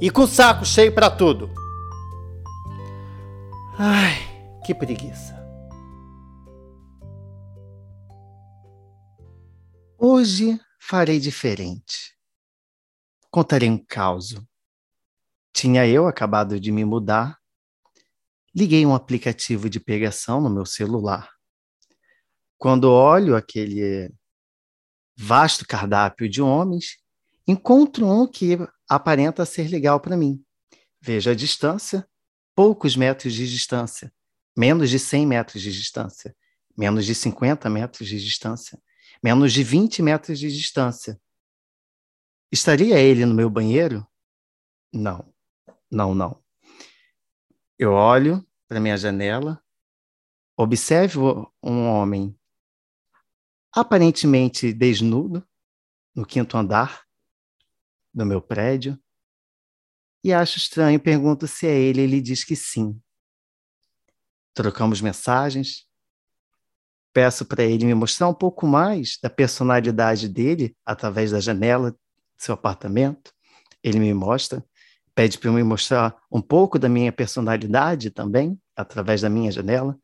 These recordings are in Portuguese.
e com saco cheio para tudo. Ai, que preguiça. Hoje farei diferente. Contarei um caos. Tinha eu acabado de me mudar. Liguei um aplicativo de pegação no meu celular. Quando olho aquele vasto cardápio de homens, encontro um que aparenta ser legal para mim. Veja a distância, poucos metros de distância, menos de 100 metros de distância, menos de 50 metros de distância, menos de 20 metros de distância. Estaria ele no meu banheiro? Não, não, não. Eu olho para minha janela, observo um homem aparentemente desnudo no quinto andar, do meu prédio e acho estranho, pergunto se é ele, ele diz que sim. Trocamos mensagens, peço para ele me mostrar um pouco mais da personalidade dele através da janela do seu apartamento. Ele me mostra, pede para eu me mostrar um pouco da minha personalidade também, através da minha janela.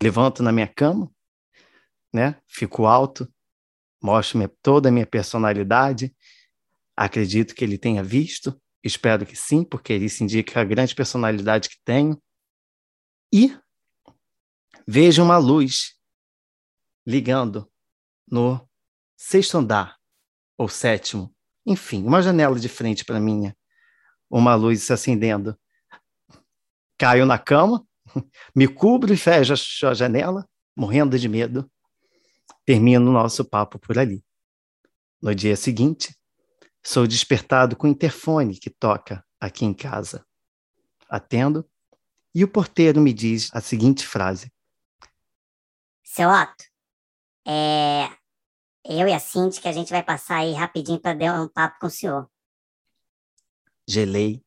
Levanto na minha cama, né? Fico alto, mostro toda a minha personalidade Acredito que ele tenha visto, espero que sim, porque isso indica a grande personalidade que tenho. E vejo uma luz ligando no sexto andar, ou sétimo, enfim, uma janela de frente para minha, uma luz se acendendo. Caio na cama, me cubro e fecho a janela, morrendo de medo. Termino o nosso papo por ali. No dia seguinte, Sou despertado com o interfone que toca aqui em casa. Atendo e o porteiro me diz a seguinte frase: Seu Otto, é. Eu e a Cindy que a gente vai passar aí rapidinho para dar um papo com o senhor. Gelei,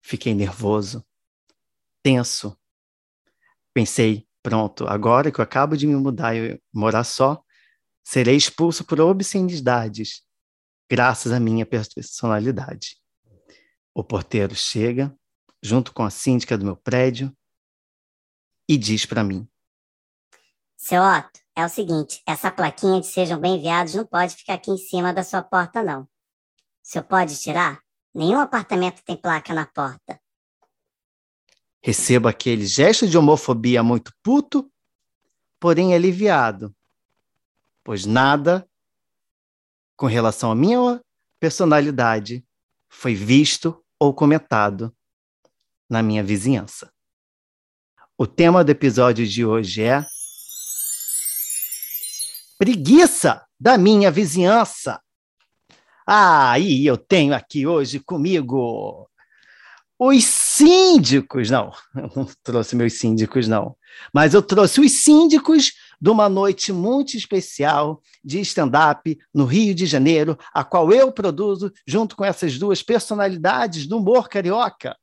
fiquei nervoso, tenso. Pensei, pronto, agora que eu acabo de me mudar e morar só, serei expulso por obscenidades graças à minha personalidade. O porteiro chega, junto com a síndica do meu prédio, e diz para mim: Seu Otto, é o seguinte: essa plaquinha de sejam bem-enviados não pode ficar aqui em cima da sua porta, não. O senhor pode tirar? Nenhum apartamento tem placa na porta. Recebo aquele gesto de homofobia muito puto, porém aliviado, pois nada com relação à minha personalidade foi visto ou comentado na minha vizinhança. O tema do episódio de hoje é Preguiça da minha vizinhança. Ah, e eu tenho aqui hoje comigo os síndicos. Não, eu não trouxe meus síndicos, não. Mas eu trouxe os síndicos de uma noite muito especial de stand-up no Rio de Janeiro, a qual eu produzo junto com essas duas personalidades do humor carioca,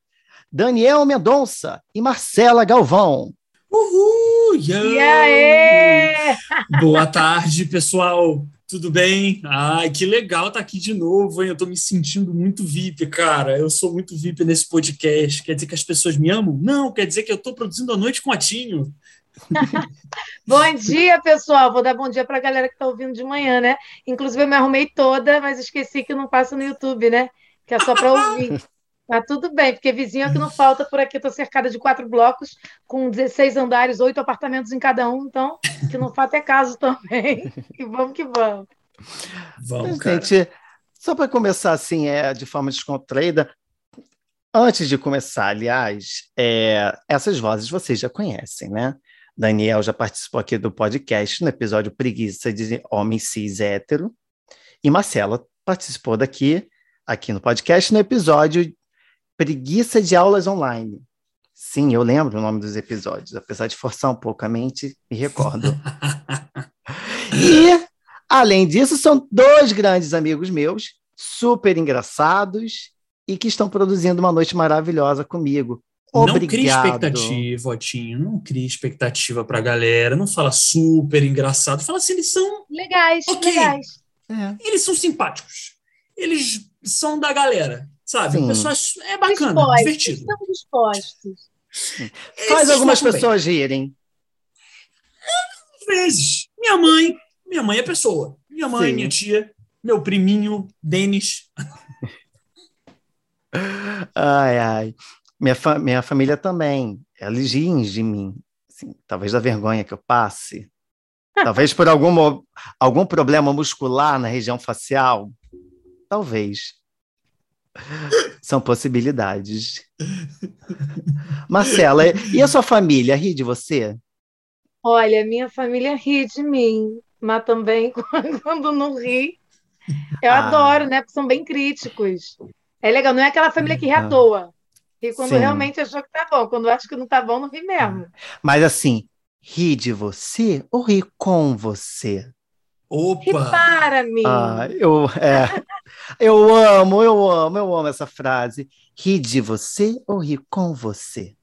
Daniel Mendonça e Marcela Galvão. Uhul! E aí? Boa tarde, pessoal. Tudo bem? Ai, que legal estar tá aqui de novo, hein? Eu estou me sentindo muito VIP, cara. Eu sou muito VIP nesse podcast. Quer dizer que as pessoas me amam? Não, quer dizer que eu estou produzindo a noite com a Tinho. bom dia, pessoal. Vou dar bom dia para a galera que está ouvindo de manhã, né? Inclusive, eu me arrumei toda, mas esqueci que não passa no YouTube, né? Que é só para ouvir. Tá tudo bem, porque vizinho é que não falta por aqui. Estou cercada de quatro blocos, com 16 andares, oito apartamentos em cada um, então que não falta é caso também. E vamos que vamos. Vamos, cara. Gente, só para começar assim, é, de forma descontraída, antes de começar, aliás, é, essas vozes vocês já conhecem, né? Daniel já participou aqui do podcast no episódio Preguiça de Homem Cis Hétero. E Marcela participou daqui, aqui no podcast, no episódio Preguiça de aulas online. Sim, eu lembro o nome dos episódios, apesar de forçar um pouco a mente, me recordo. e, além disso, são dois grandes amigos meus, super engraçados e que estão produzindo uma noite maravilhosa comigo. Obrigado. Não cria expectativa, Otinho. Não cria expectativa pra galera. Não fala super engraçado. Fala assim, eles são. Legais, Ok. legais. É. Eles são simpáticos. Eles são da galera, sabe? Sim. O pessoal é bacana, Dispostos, divertido. Estamos dispostos. Faz algumas topam bem. pessoas rirem. Às vezes. Minha mãe. Minha mãe é pessoa. Minha mãe, Sim. minha tia, meu priminho, Denis. Ai, ai. Minha, fa- minha família também. Eles riem de mim. Assim, talvez da vergonha que eu passe. Talvez por algum, algum problema muscular na região facial. Talvez. São possibilidades. Marcela, e a sua família ri de você? Olha, minha família ri de mim, mas também quando não ri. Eu Ah. adoro, né? Porque são bem críticos. É legal, não é aquela família que ri à Ah. toa. E quando Sim. realmente achou que tá bom, quando acha que não tá bom, não ri mesmo. Mas assim, ri de você ou ri com você? Ri Opa! para mim. Ah, eu, é, eu amo, eu amo, eu amo essa frase. Ri de você ou ri com você?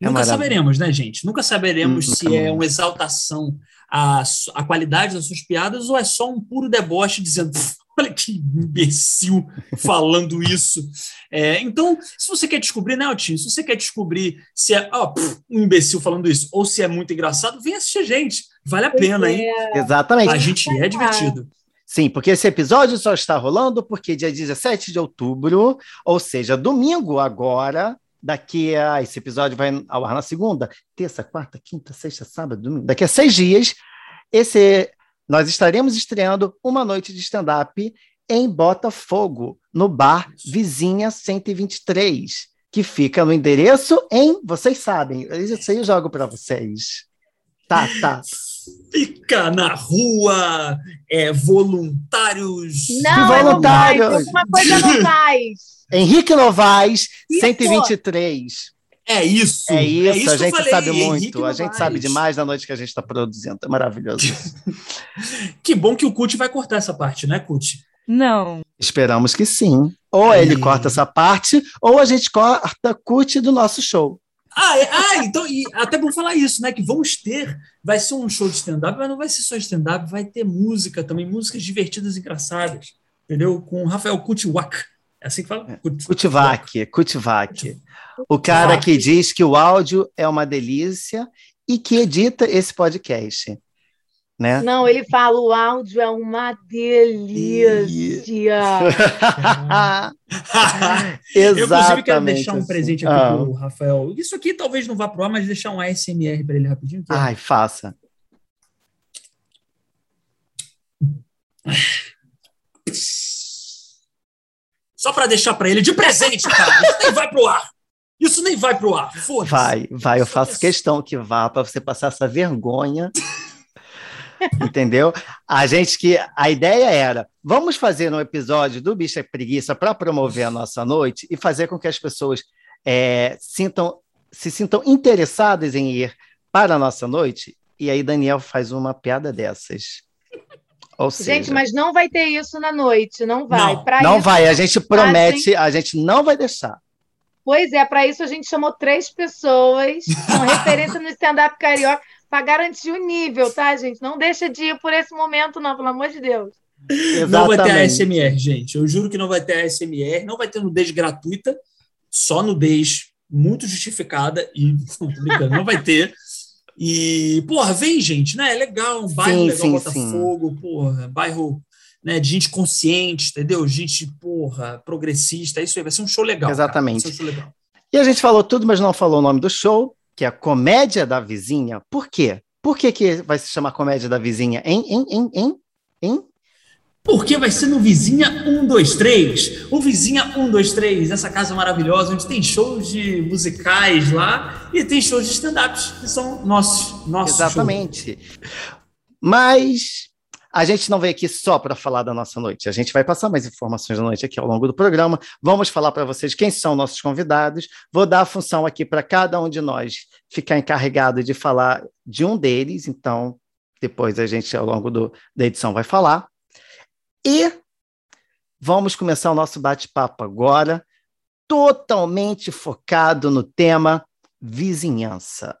É Nunca saberemos, né, gente? Nunca saberemos Nunca se é uma exaltação à, à qualidade das suas piadas ou é só um puro deboche dizendo "Pff, olha que imbecil falando isso. É, então, se você quer descobrir, né, Altinho? Se você quer descobrir se é ó, pff, um imbecil falando isso ou se é muito engraçado, vem assistir a gente. Vale a pena, hein? é. Exatamente. A gente é divertido. Sim, porque esse episódio só está rolando porque dia 17 de outubro, ou seja, domingo agora, daqui a. Esse episódio vai ao ar na segunda, terça, quarta, quinta, sexta, sábado, domingo. Daqui a seis dias, esse, nós estaremos estreando uma noite de stand-up em Botafogo, no bar Vizinha 123, que fica no endereço em. Vocês sabem, isso aí eu jogo para vocês. Tá, tá. Fica na rua, é, voluntários. Não, é voluntários. Novaes, alguma coisa Novaes. Henrique Novaes, Isso. 123. É isso. É isso, que a eu gente falei, sabe Henrique muito, a gente sabe demais da noite que a gente está produzindo. É maravilhoso. Que bom que o Cut vai cortar essa parte, né, Cut? Não. Esperamos que sim. Ou ele Aí. corta essa parte, ou a gente corta cut do nosso show. Ah, é- ah, então, e até bom falar isso, né? Que vamos ter, vai ser um show de stand-up, mas não vai ser só stand-up, vai ter música também, músicas divertidas e engraçadas, entendeu? Com o Rafael Kutiwak. É assim que fala? Kut- Kutivac, Kutivac. O cara que diz que o áudio é uma delícia e que edita esse podcast. Né? Não, ele fala, o áudio é uma delícia. Eu, inclusive, quero Exatamente. deixar um assim. presente aqui Ah. pro Rafael. Isso aqui talvez não vá pro ar, mas deixar um ASMR para ele rapidinho. é- Ai, faça. Só para deixar para ele de presente, cara. Isso nem vai pro ar. Isso nem vai pro ar. Foda-se. Vai, vai, eu faço questão que vá para você passar essa vergonha. Entendeu? A gente que a ideia era, vamos fazer um episódio do Bicha Preguiça para promover a nossa noite e fazer com que as pessoas é, sintam, se sintam interessadas em ir para a nossa noite. E aí Daniel faz uma piada dessas. Ou seja, Gente, mas não vai ter isso na noite, não vai. Não, Pra não isso- vai, a gente promete, a gente não vai deixar. Pois é, para isso a gente chamou três pessoas com referência no stand-up carioca para garantir o nível, tá, gente? Não deixa de ir por esse momento, não, pelo amor de Deus. Não vai ter Exatamente. ASMR, gente. Eu juro que não vai ter ASMR. Não vai ter nudez gratuita, só nudez muito justificada. E não, tô brincando, não vai ter. E, porra, vem, gente, né? É legal, um bairro Sim, legal, sim, Botafogo, porra, bairro né, de gente consciente, entendeu? Gente, porra, progressista. É isso aí, vai ser um show legal. Exatamente. Um show legal. E a gente falou tudo, mas não falou o nome do show, que é a Comédia da Vizinha. Por quê? Por que, que vai se chamar Comédia da Vizinha? Hein? Hein? Hein? Hein? Hein? Porque vai ser no Vizinha 123. O Vizinha 123, essa casa maravilhosa, onde tem shows de musicais lá e tem shows de stand-ups, que são nossos. nossos Exatamente. Mas a gente não veio aqui só para falar da nossa noite. A gente vai passar mais informações da noite aqui ao longo do programa. Vamos falar para vocês quem são nossos convidados. Vou dar a função aqui para cada um de nós ficar encarregado de falar de um deles. Então, depois a gente, ao longo do, da edição, vai falar. E vamos começar o nosso bate-papo agora, totalmente focado no tema vizinhança.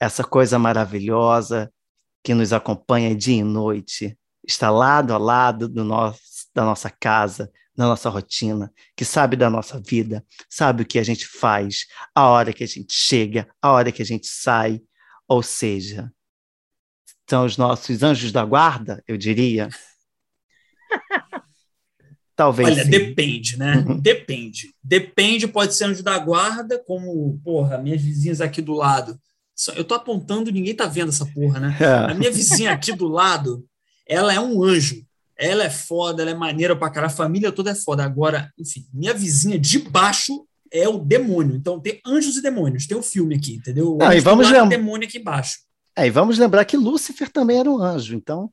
Essa coisa maravilhosa que nos acompanha dia e noite, está lado a lado do nosso, da nossa casa, da nossa rotina, que sabe da nossa vida, sabe o que a gente faz, a hora que a gente chega, a hora que a gente sai, ou seja, são os nossos anjos da guarda, eu diria. Talvez. Olha, sim. depende, né? Uhum. Depende. Depende, pode ser anjo da guarda, como, porra, minhas vizinhas aqui do lado. Eu tô apontando, ninguém tá vendo essa porra, né? É. A minha vizinha aqui do lado, ela é um anjo. Ela é foda, ela é maneira pra caralho, a família toda é foda. Agora, enfim, minha vizinha de baixo é o demônio. Então tem anjos e demônios. Tem o um filme aqui, entendeu? Não, e vamos lembrar. demônio aqui embaixo. É, e vamos lembrar que Lúcifer também era um anjo, então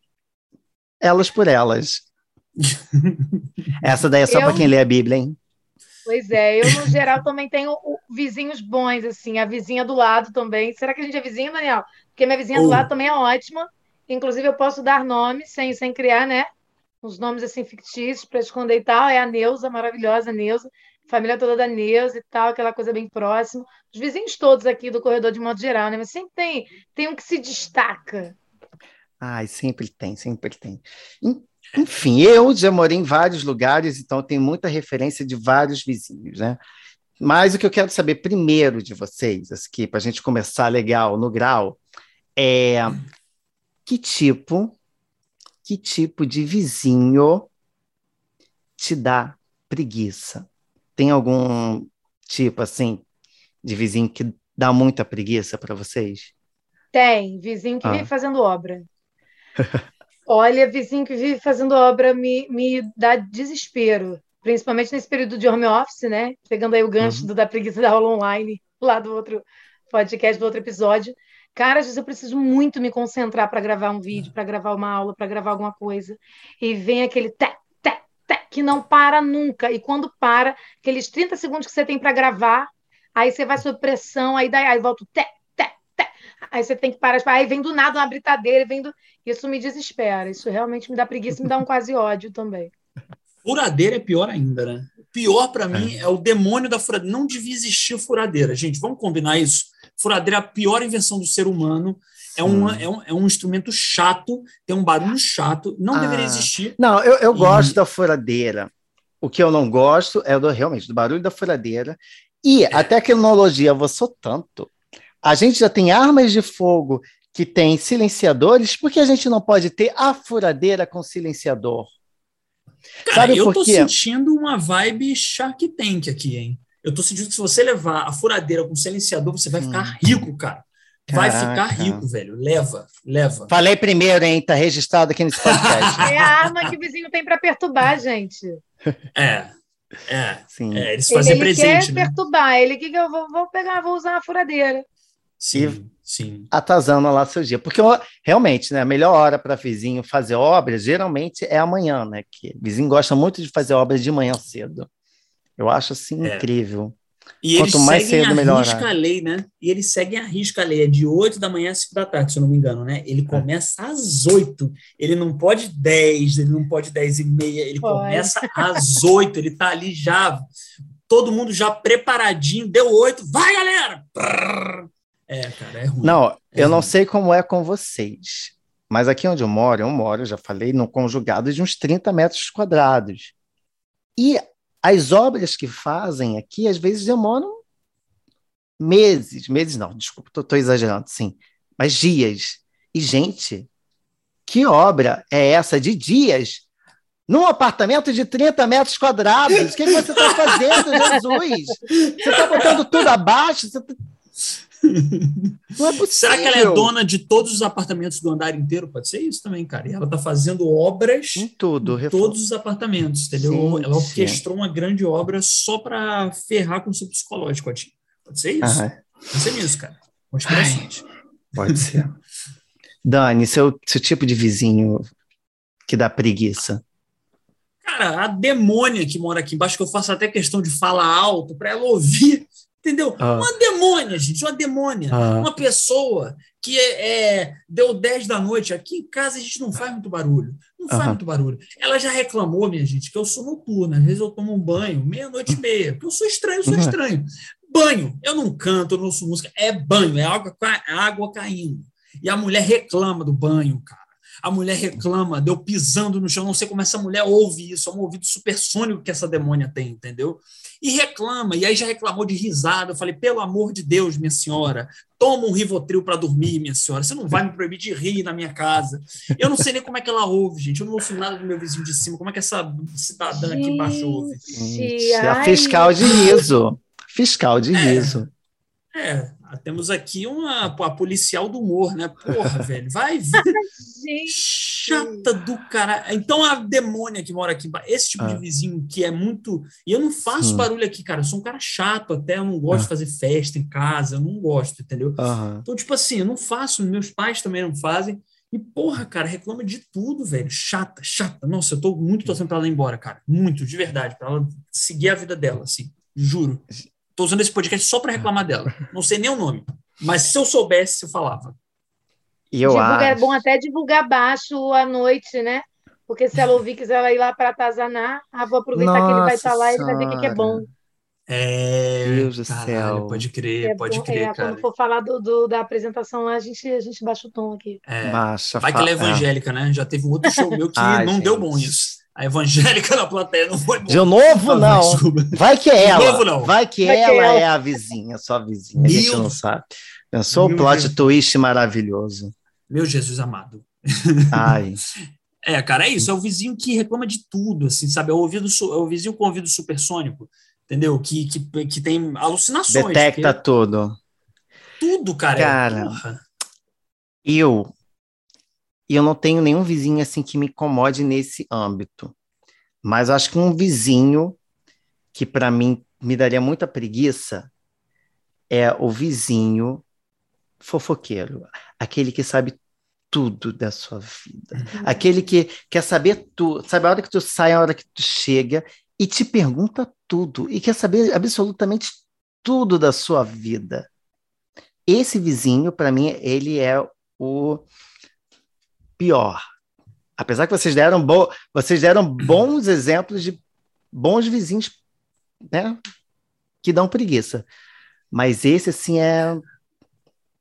elas por elas. Essa daí é só eu... para quem lê a Bíblia, hein? Pois é, eu no geral também tenho vizinhos bons, assim, a vizinha do lado também. Será que a gente é vizinho, Daniel? Porque minha vizinha oh. do lado também é ótima. Inclusive, eu posso dar nomes sem, sem criar, né? Uns nomes assim fictícios para esconder e tal. É a Neuza, maravilhosa Neuza. Família toda da Neuza e tal, aquela coisa bem próxima. Os vizinhos todos aqui do corredor, de modo geral, né? Mas sempre tem, tem um que se destaca. Ai, sempre tem, sempre tem. Enfim, eu já morei em vários lugares, então tenho muita referência de vários vizinhos, né? Mas o que eu quero saber primeiro de vocês, aqui, para a gente começar legal no grau, é que tipo, que tipo de vizinho te dá preguiça? Tem algum tipo assim de vizinho que dá muita preguiça para vocês? Tem, vizinho que ah. vive fazendo obra. Olha, vizinho que vive fazendo obra me, me dá desespero, principalmente nesse período de home office, né? Pegando aí o gancho uhum. do, da preguiça da aula online, lá do outro podcast, do outro episódio. Cara, às vezes eu preciso muito me concentrar para gravar um vídeo, para gravar uma aula, para gravar alguma coisa. E vem aquele té, té, té, que não para nunca. E quando para, aqueles 30 segundos que você tem para gravar, aí você vai sob pressão, aí, daí, aí volta o té, Aí você tem que parar, tipo, aí vem do nada uma britadeira, vem do... isso me desespera, isso realmente me dá preguiça, me dá um quase ódio também. Furadeira é pior ainda, né? Pior para mim é. é o demônio da furadeira. Não devia existir furadeira, gente. Vamos combinar isso. Furadeira é a pior invenção do ser humano. É um, é, um, é um instrumento chato, tem um barulho chato, não ah, deveria existir. Não, eu, eu e... gosto da furadeira. O que eu não gosto é do, realmente do barulho da furadeira. E é. a tecnologia avançou tanto a gente já tem armas de fogo que tem silenciadores, por que a gente não pode ter a furadeira com silenciador? Cara, Sabe eu tô sentindo uma vibe Shark Tank aqui, hein? Eu tô sentindo que se você levar a furadeira com silenciador, você vai hum. ficar rico, cara. Vai Caraca. ficar rico, velho. Leva, leva. Falei primeiro, hein? Tá registrado aqui nesse podcast. é a arma que o vizinho tem para perturbar, gente. É. É, Sim. É, eles fazem ele, ele presente, quer né? perturbar. Ele que eu vou, vou pegar, vou usar a furadeira. Sim, sim. Atazando lá seu dia. Porque realmente, né, a melhor hora para vizinho fazer obras geralmente é amanhã, né? Que vizinho gosta muito de fazer obras de manhã cedo. Eu acho assim é. incrível. E Quanto eles mais seguem cedo, melhor. risca a lei, né? E eles seguem a risca a lei. É de 8 da manhã a 5 da tarde, se eu não me engano, né? Ele é. começa é. às 8. Ele não pode 10, ele não pode 10 e meia. Ele pode. começa às 8. Ele tá ali já, todo mundo já preparadinho. Deu 8. Vai, galera! É, cara, é ruim. Não, é eu ruim. não sei como é com vocês, mas aqui onde eu moro, eu moro, eu já falei, no conjugado de uns 30 metros quadrados. E as obras que fazem aqui, às vezes, demoram meses, meses não, desculpa, estou exagerando, sim, mas dias. E, gente, que obra é essa de dias num apartamento de 30 metros quadrados? O que, que você está fazendo, Jesus? Você está botando tudo abaixo? Você tá... Não é possível. Será que ela é dona de todos os apartamentos do andar inteiro? Pode ser isso também, cara. E ela está fazendo obras em tudo, em todos os apartamentos, entendeu? Sim, ela orquestrou sim. uma grande obra só para ferrar com o seu psicológico, Pode ser isso? Pode ser isso, cara. Conspirações. Pode ser. Dani, seu, seu tipo de vizinho que dá preguiça. Cara, a demônia que mora aqui embaixo, que eu faço até questão de falar alto para ela ouvir, entendeu? Ah. Uma demônia, gente, uma demônia. Ah. Uma pessoa que é, é, deu 10 da noite. Aqui em casa a gente não faz muito barulho. Não faz Aham. muito barulho. Ela já reclamou, minha gente, que eu sou noturna. Às vezes eu tomo um banho, meia-noite e meia, porque eu sou estranho, eu sou estranho. Banho, eu não canto, eu não ouço música, é banho, é água, água caindo. E a mulher reclama do banho, cara. A mulher reclama de eu pisando no chão. Não sei como essa mulher ouve isso. É um ouvido supersônico que essa demônia tem, entendeu? E reclama. E aí já reclamou de risada. Eu falei, pelo amor de Deus, minha senhora, toma um Rivotril para dormir, minha senhora. Você não vai me proibir de rir na minha casa. Eu não sei nem como é que ela ouve, gente. Eu não ouço nada do meu vizinho de cima. Como é que essa cidadã aqui embaixo ouve? Gente, a ai, fiscal de riso. Fiscal de É. riso. É, temos aqui uma a policial do humor, né? Porra, velho, vai ver. Chata do cara. Então a demônia que mora aqui, esse tipo Ah. de vizinho que é muito. E eu não faço Sim. barulho aqui, cara. Eu sou um cara chato até. Eu não gosto Ah. de fazer festa em casa. Eu não gosto, entendeu? Aham. Então, tipo assim, eu não faço, meus pais também não fazem. E, porra, cara, reclama de tudo, velho. Chata, chata. Nossa, eu tô muito torcendo pra ela ir embora, cara. Muito, de verdade. Pra ela seguir a vida dela, assim. Juro. Tô usando esse podcast só pra reclamar dela. Não sei nem o nome. Mas se eu soubesse, eu falava. E eu Divulga- É acho. bom até divulgar baixo à noite, né? Porque se ela ouvir, quiser ela ir lá para atazanar, ah, vou aproveitar que ele vai estar lá e vai ver o que que é bom. É. Deus do caralho, céu. Pode crer, É pode bom, crer, é, cara. quando for falar do, do- da apresentação lá, a gente, a gente baixa o tom aqui. É. Baixa, Vai que ela é fa- evangélica, né? Já teve um outro show meu que Ai, não deu gente. bom isso. A evangélica na plateia não foi bom. De novo, Ah, não. desculpa. Vai que é ela. novo, não. Vai que Vai que ela ela. é a vizinha, só a vizinha. A gente Meu- não sabe. Pensou o Meu plot Deus. twist maravilhoso. Meu Jesus amado. Ai. É, cara, é isso. É o vizinho que reclama de tudo, assim, sabe? É o, ouvido, é o vizinho com ouvido supersônico, entendeu? Que, que, que tem alucinações. Detecta porque tudo. tudo, cara. é- Cara. porra. Eu, eu não tenho nenhum vizinho assim que me incomode nesse âmbito. Mas eu acho que um vizinho que para mim me daria muita preguiça é o vizinho fofoqueiro, aquele que sabe tudo da sua vida, aquele que quer saber tudo, sabe a hora que tu sai, a hora que tu chega e te pergunta tudo e quer saber absolutamente tudo da sua vida. Esse vizinho, para mim, ele é o pior. Apesar que vocês deram, bo vocês deram bons exemplos de bons vizinhos, né? Que dão preguiça. Mas esse, assim, é,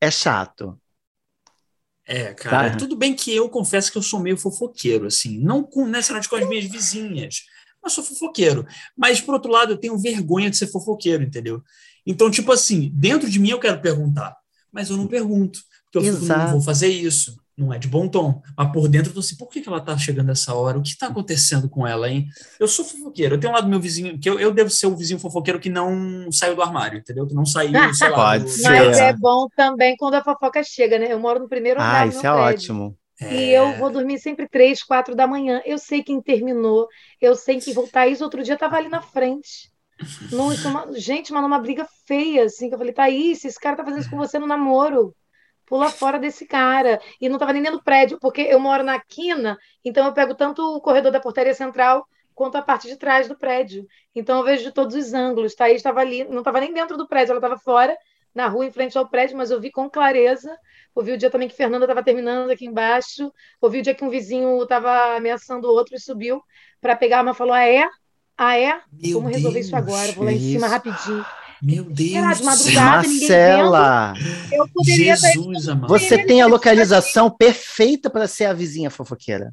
é chato. É, cara, Tá. tudo bem que eu confesso que eu sou meio fofoqueiro, assim, não com, necessariamente com as minhas vizinhas, mas sou fofoqueiro. Mas, por outro lado, eu tenho vergonha de ser fofoqueiro, entendeu? Então, tipo assim, dentro de mim eu quero perguntar, mas eu não pergunto, porque eu não vou fazer isso, não é de bom tom. Mas por dentro eu tô assim, por que, que ela tá chegando essa hora? O que tá acontecendo com ela, hein? Eu sou fofoqueiro, eu tenho um lado do meu vizinho, que eu, eu devo ser o vizinho fofoqueiro que não saiu do armário, entendeu? Que não saiu, sei lá, Pode do- ser. Mas É. é bom também quando a fofoca chega, né? Eu moro no primeiro andar Ah, isso é prédio. ótimo. E eu vou dormir sempre três, quatro da manhã. Eu sei quem terminou, eu sei que vou. Thaís, outro dia, tava ali na frente. Num- numa- gente, mas numa briga feia, assim, que eu falei, Thaís, esse cara tá fazendo isso com você no namoro. Pula fora desse cara. E não tava nem dentro do prédio, porque eu moro na quina, então eu pego tanto o corredor da portaria central quanto a parte de trás do prédio. Então eu vejo de todos os ângulos. Thaís estava ali, não estava nem dentro do prédio, ela estava fora, na rua, em frente ao prédio, mas eu vi com clareza. Ouvi o dia também que Fernanda estava terminando aqui embaixo. Ouvi o dia que um vizinho estava ameaçando o outro e subiu para pegar a arma e falou: Ah, é? Ah, é? Meu Vamos resolver isso Deus, agora. Vou lá em cima isso. rapidinho. Meu Deus de do céu. madrugada, Marcela, Eu poderia Jesus, amado. você tem a localização perfeita para ser a vizinha fofoqueira.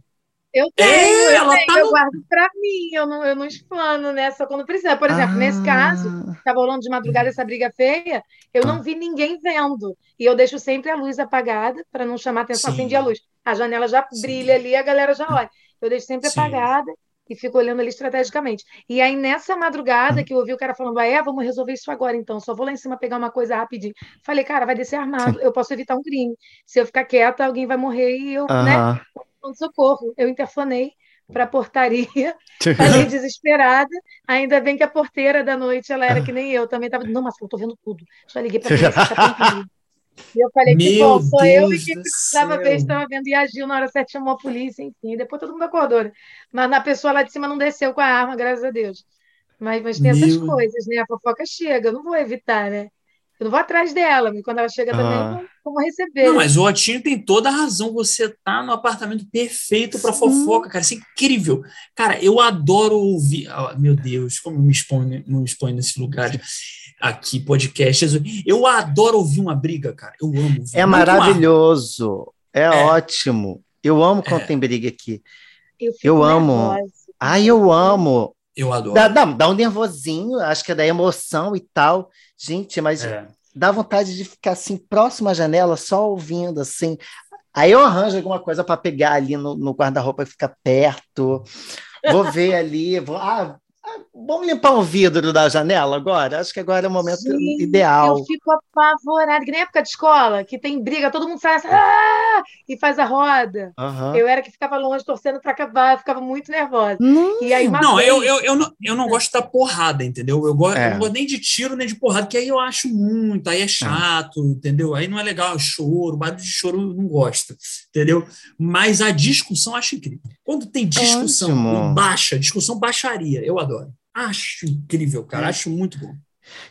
Eu tenho, É, eu, tenho, tá eu no- guardo pra mim, eu não, eu não explano, né? Só quando precisa. Por exemplo, nesse caso, Ah, estava rolando de madrugada essa briga feia, eu Ah. não vi ninguém vendo. E eu deixo sempre a luz apagada para não chamar atenção. Sim. Acendi a luz. A janela já Sim. brilha ali, a galera já olha. Eu deixo sempre Sim. apagada e fico olhando ali estrategicamente. E aí, nessa madrugada, que eu ouvi o cara falando, ah, é, vamos resolver isso agora, então. Só vou lá em cima pegar uma coisa rapidinho. Falei, cara, vai descer armado, eu posso evitar um crime. Se eu ficar quieta, alguém vai morrer e eu, né? socorro. Eu interfonei para a portaria, falei desesperada. Ainda bem que a porteira da noite ela era que nem eu, também estava. Não, mas eu tô vendo tudo. Já liguei para a polícia, tá. E eu falei que, Meu bom, sou eu e Deus que do precisava ver, céu. estava vendo e agiu na hora certa, chamou a polícia, enfim. Depois todo mundo acordou, né? Mas na pessoa lá de cima não desceu com a arma, graças a Deus. Mas, mas tem essas Meu- coisas, né? A fofoca chega, eu não vou evitar, né? Eu não vou atrás dela, mas quando ela chega também, Ah. eu vou receber. Não, mas o Otinho tem toda a razão. Você tá no apartamento perfeito para fofoca, cara. Isso é incrível. Cara, eu adoro ouvir. ah, meu Deus, como eu me exponho, me exponho nesse lugar aqui, podcast. Eu adoro ouvir uma briga, cara. Eu amo. ouvir. É maravilhoso. É, É. ótimo. Eu amo quando É. tem briga aqui. Eu, fico eu amo. Ai, eu amo. Eu adoro. Dá, dá, dá um nervosinho, acho que é da emoção e tal. Gente, mas É. dá vontade de ficar assim, próximo à janela, só ouvindo, assim. Aí eu arranjo alguma coisa para pegar ali no, no guarda-roupa e ficar perto. Vou ver ali, vou. Ah, vamos limpar um vidro da janela agora? Acho que agora é o momento Gente, ideal. Eu fico apavorada, que nem época de escola, que tem briga, todo mundo sai assim, "Ah!" e faz a roda. Aham. Eu era que ficava longe torcendo para acabar, eu ficava muito nervosa. Não. E aí Não, vez- eu, eu, eu, não, eu não gosto da porrada, entendeu? Eu, gosto, É. eu não gosto nem de tiro, nem de porrada, que aí eu acho muito, aí é chato, entendeu? Aí não é legal, é choro, barulho de choro eu não gosto, entendeu? Mas a discussão eu acho incrível. Quando tem discussão Ótimo. baixa, discussão baixaria, eu adoro. Acho incrível, cara, É. acho muito bom.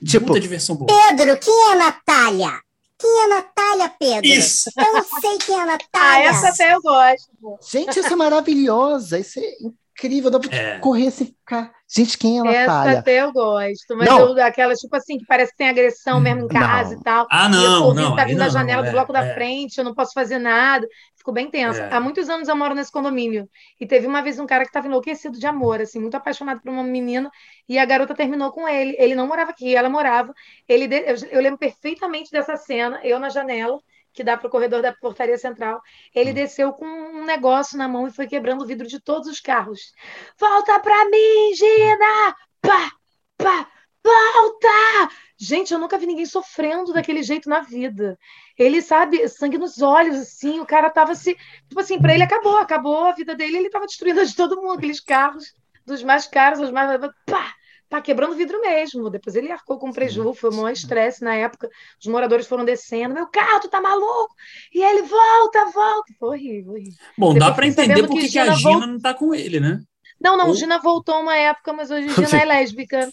Tipo- Muita diversão boa. Pedro, quem é a Natália? Quem é a Natália, Pedro? Isso! Eu não sei quem é a Ah, Natália. essa até eu gosto. Gente, isso é maravilhosa. Isso é incrível. Dá pra É. correr assim, ficar. Gente, quem é a Essa Natália? até eu gosto. Mas Não. eu, aquelas, tipo assim, que parece que tem agressão mesmo em casa Não. e tal. Ah, E eu não, ouvindo, não. tá vindo da não, janela é, do bloco da é. frente, eu não posso fazer nada. Fico bem tensa. É. Há muitos anos eu moro nesse condomínio. E teve uma vez um cara que estava enlouquecido de amor, assim, muito apaixonado por uma menina, e a garota terminou com ele. Ele não morava aqui, ela morava. Ele de- eu, lembro perfeitamente dessa cena, eu na janela, que dá para o corredor da portaria central. Ele Hum. desceu com um negócio na mão e foi quebrando o vidro de todos os carros. Volta pra mim, Gina! Pá! Pá! Volta! Gente, eu nunca vi ninguém sofrendo daquele jeito na vida. Ele, sabe, sangue nos olhos, assim, o cara tava se. Tipo assim, pra ele acabou, acabou a vida dele, ele tava destruindo a de todo mundo, aqueles carros, dos mais caros, os mais. Pá! Pá, quebrando vidro mesmo. Depois ele arcou com prejuízo, foi o maior estresse na época. Os moradores foram descendo, meu carro, tu tá maluco? E ele, volta, volta. Foi horrível, horrível. Bom, Depois dá para entender por que a Gina Gina volta- não tá com ele, né? Não, não, Ou- Gina voltou uma época, mas hoje Gina é lésbica.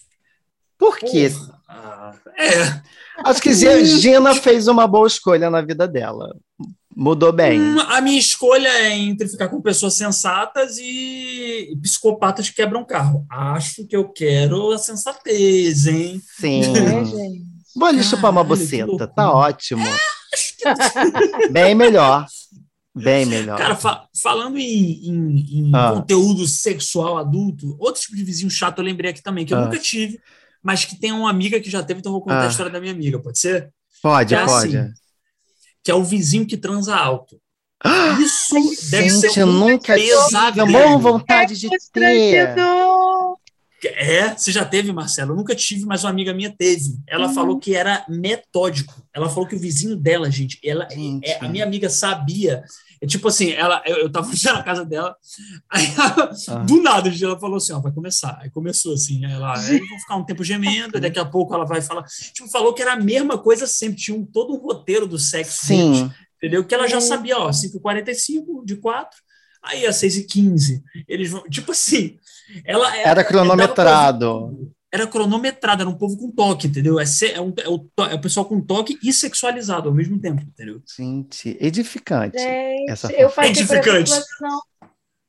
Por quê? Ah, é. Acho que Gi- Gina fez uma boa escolha na vida dela. Mudou bem. Hum, a minha escolha é entre ficar com pessoas sensatas e psicopatas que quebram carro. Acho que eu quero a sensatez, hein? Sim. É, gente. Vou lhe chupar uma loucura. Tá ótimo. Bem melhor. Bem melhor. Cara, fa- falando em, em- em Ah. conteúdo sexual adulto, outro tipo de vizinho chato eu lembrei aqui também, que eu Ah. nunca tive, mas que tem uma amiga que já teve, então eu vou contar Ah. a história da minha amiga, pode ser? Pode, É pode. assim. Que é o vizinho que transa alto. Ah, Isso deve Gente, ser eu um nunca tive pesadelo. a maior vontade de ter. É, você já teve, Marcelo? Eu nunca tive, mas uma amiga minha teve. Ela Uhum. falou que era metódico. Ela falou que o vizinho dela, gente, ela, Gente. é, a minha amiga sabia. É tipo assim, ela, eu, eu tava na casa dela, aí ela, Ah. do nada gente, ela falou assim: ó, vai começar. Aí começou assim, aí ela, aí eu vou ficar um tempo gemendo, daqui a pouco ela vai falar. Tipo, falou que era a mesma coisa sempre, tinha um, todo um roteiro do sexo Sim. entendeu? Que ela já Uhum. sabia, ó, 5h45 de 4, aí às 6h15. Eles vão, tipo assim, ela Era cronometrado. era cronometrado, era um povo com toque, entendeu? É, se- é, um, é, o, é o pessoal com toque e sexualizado ao mesmo tempo, entendeu? Gente, edificante. Gente, Essa eu essa Edificante. situação.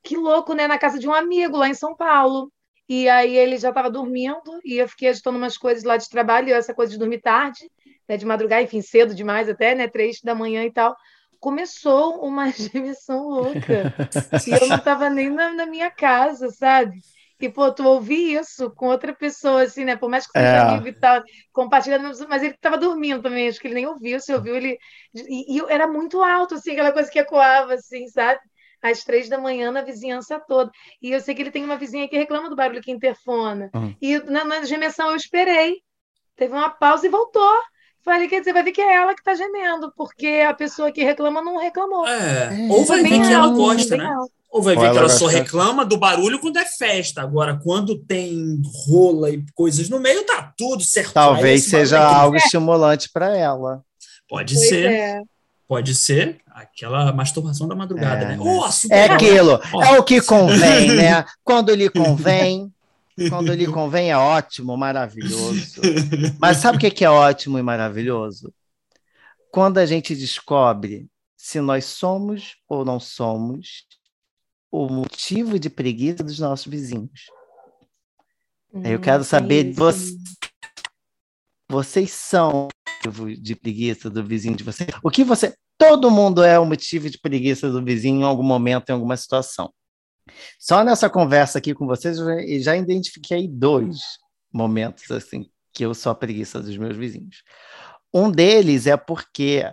Que louco, né? Na casa de um amigo lá em São Paulo. E aí ele já estava dormindo e eu fiquei agitando umas coisas lá de trabalho, e essa coisa de dormir tarde, né, de madrugar, enfim, cedo demais até, né? Três da manhã e tal. Começou uma gemessão louca. E eu não estava nem na, na minha casa, sabe? E, pô, tu ouvir isso com outra pessoa, assim, né? Por mais que seja É. amigo e tal, compartilhando, mas ele estava dormindo também, acho que ele nem ouviu, se ouviu, ele. E, e era muito alto, assim, aquela coisa que ecoava, assim, sabe? Às três da manhã na vizinhança toda. E eu sei que ele tem uma vizinha que reclama do barulho que interfona. Uhum. E na, na gemessão eu esperei. Teve uma pausa e voltou. Falei, quer dizer, vai ver que é ela que está gemendo, porque a pessoa que reclama não reclamou. É, É. ou vai ver que ela alto, gosta, né? Ou vai ver que ela só reclama do barulho quando é festa. Agora, quando tem rola e coisas no meio, tá tudo certo. Talvez seja é algo estimulante para ela. Pode Pois ser. é. Pode ser aquela masturbação da madrugada, É, né? né? Açúcar É aquilo, Ó. é o que convém, né? Quando lhe convém, quando lhe convém é ótimo, maravilhoso. Mas sabe o que é ótimo e maravilhoso? Quando a gente descobre se nós somos ou não somos o motivo de preguiça dos nossos vizinhos. Eu Hum, quero saber de isso. você. Vocês são o motivo de preguiça do vizinho de vocês? O que você. Todo mundo é o motivo de preguiça do vizinho em algum momento, em alguma situação. Só nessa conversa aqui com vocês, eu já- identifiquei dois momentos assim que eu sou a preguiça dos meus vizinhos. Um deles é porque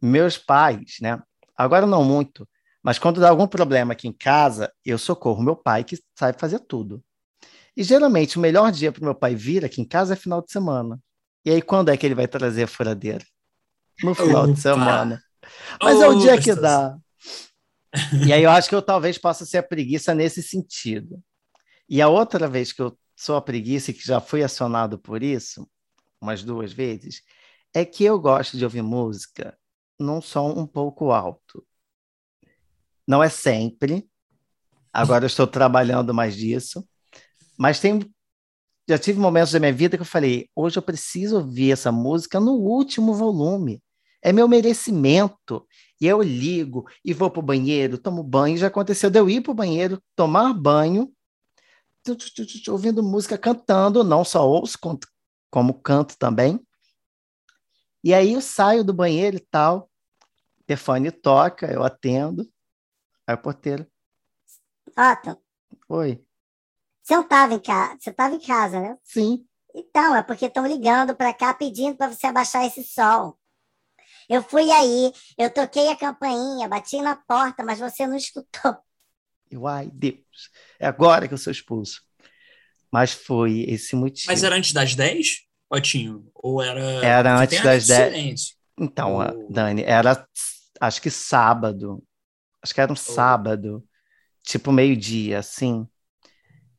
meus pais, né? Agora não muito, mas quando dá algum problema aqui em casa, eu socorro meu pai que sabe fazer tudo. E geralmente o melhor dia para meu pai vir aqui em casa é final de semana. E aí quando é que ele vai trazer a furadeira? No final de Opa! semana. Mas é o dia que dá. E aí eu acho que eu talvez possa ser a preguiça nesse sentido. E a outra vez que eu sou a preguiça e que já fui acionado por isso, umas duas vezes, é que eu gosto de ouvir música num som um pouco alto. Não é sempre. Agora eu estou trabalhando mais disso. Mas tem já tive momentos da minha vida que eu falei, hoje eu preciso ouvir essa música no último volume. É meu merecimento. E eu ligo e vou para o banheiro, tomo banho. Já aconteceu de eu ir para o banheiro, tomar banho, ouvindo música, cantando, não só ouço, como, canto também. E aí eu saio do banheiro e tal, telefone toca, eu atendo. Aí o porteiro, Otto, oi, você não estava em casa, você estava em casa, né? sim. Então, é porque estão ligando para cá pedindo para você abaixar esse som. Eu fui aí, eu toquei a campainha, bati na porta, mas você não escutou. Eu, ai, Deus, é agora que eu sou expulso. Mas foi esse motivo. Mas era antes das 10, Otinho? Ou era. Era antes tem das a 10. silêncio. Então, Oh. Dani, era acho que sábado. Acho que era um sábado, tipo meio-dia, assim.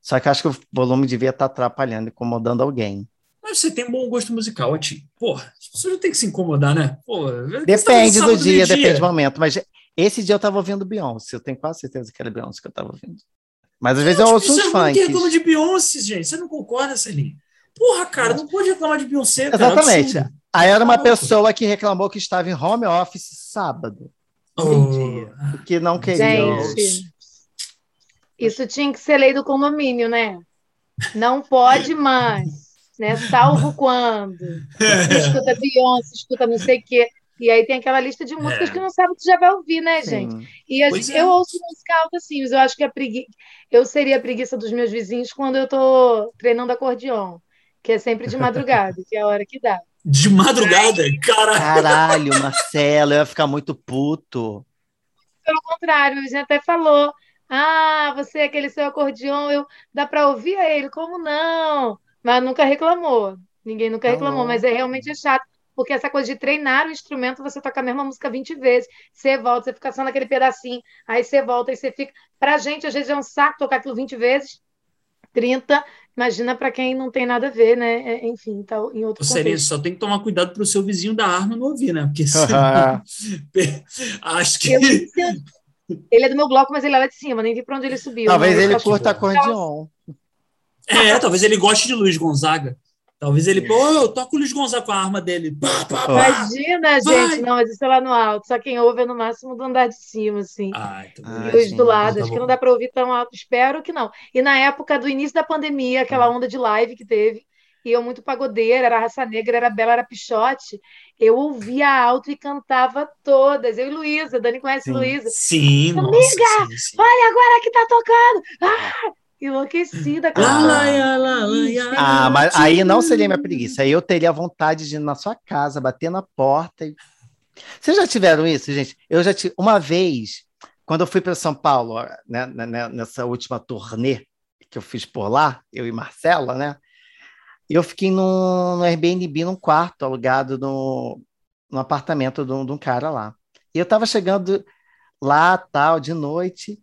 Só que acho que o volume devia estar atrapalhando, incomodando alguém. Mas você tem um bom gosto musical, Otinho. Porra, as pessoas não tem que se incomodar, né? Pô, você tá Depende no do dia, meio-dia. depende do momento. Mas esse dia eu estava ouvindo Beyoncé. Eu tenho quase certeza que era Beyoncé que eu estava ouvindo. Mas às vezes eu Tipo, ouço uns Você não reclama de Beyoncé, gente. Você não concorda, Celine? Porra, cara, não pode reclamar de Beyoncé, cara. Exatamente. absurdo. Aí era uma pessoa que reclamou que estava em home office sábado. Oh, Que não queria. Gente, isso tinha que ser lei do condomínio, né? Não pode mais, né? Salvo quando. Escuta Beyoncé, escuta não sei o quê. E aí tem aquela lista de músicas É. que não sabe que já vai ouvir, né, gente? Sim. E gente- é. eu ouço música alta sim, mas eu acho que a pregui... eu seria a preguiça dos meus vizinhos quando eu tô treinando acordeon, que é sempre de madrugada, que é a hora que dá. de madrugada, cara. Caralho, Marcelo, eu ia ficar muito puto. Pelo contrário, a gente até falou: ah, você, é aquele seu acordeon, eu... dá para ouvir a ele? Como não? Mas nunca reclamou. Ninguém nunca Tá reclamou, mas é realmente é chato. Porque essa coisa de treinar o instrumento, você toca a mesma música 20 vezes, você volta, você fica só naquele pedacinho, aí você volta, aí você fica. Pra gente, às vezes, é um saco tocar aquilo 20 vezes, 30. Imagina para quem não tem nada a ver, né? É, Enfim, tá em outro contexto. só tem que tomar cuidado pro seu vizinho da arma não ouvir, né? Porque acho que. Eu- Ele é do meu bloco, mas ele é lá de cima, nem vi pra onde ele subiu. Talvez mas ele curta acordeon. É, talvez ele goste de Luiz Gonzaga. Talvez ele, pô, eu toco o Luiz Gonzaga com a arma dele. Pá, pá, pá. Imagina, Vai. gente. Não, mas isso é lá no alto. Só quem ouve é no máximo do andar de cima, assim. Ai, tá bom. E os do lado, tá acho que não dá para ouvir tão alto. Espero que não. E na época do início da pandemia, aquela Hum. onda de live que teve, e eu muito pagodeira, era raça negra, era bela, era pichote, eu ouvia alto e cantava todas. Eu e Luísa, Dani conhece Sim. Luísa. Sim, nossa, Amiga, sim, sim. Olha agora que tá tocando! Ah! Enlouquecida, cara. lá, lá, lá, lá, lá. Ah, mas aí não seria minha preguiça. Aí eu teria vontade de ir na sua casa, bater na porta. E... Vocês já tiveram isso, gente? Eu já tive. Uma vez, quando eu fui para São Paulo, né, né, nessa última turnê que eu fiz por lá, eu e Marcela, né? Eu fiquei no, no Airbnb, num quarto alugado no, no apartamento de um, de um cara lá. E eu estava chegando lá, tal, de noite,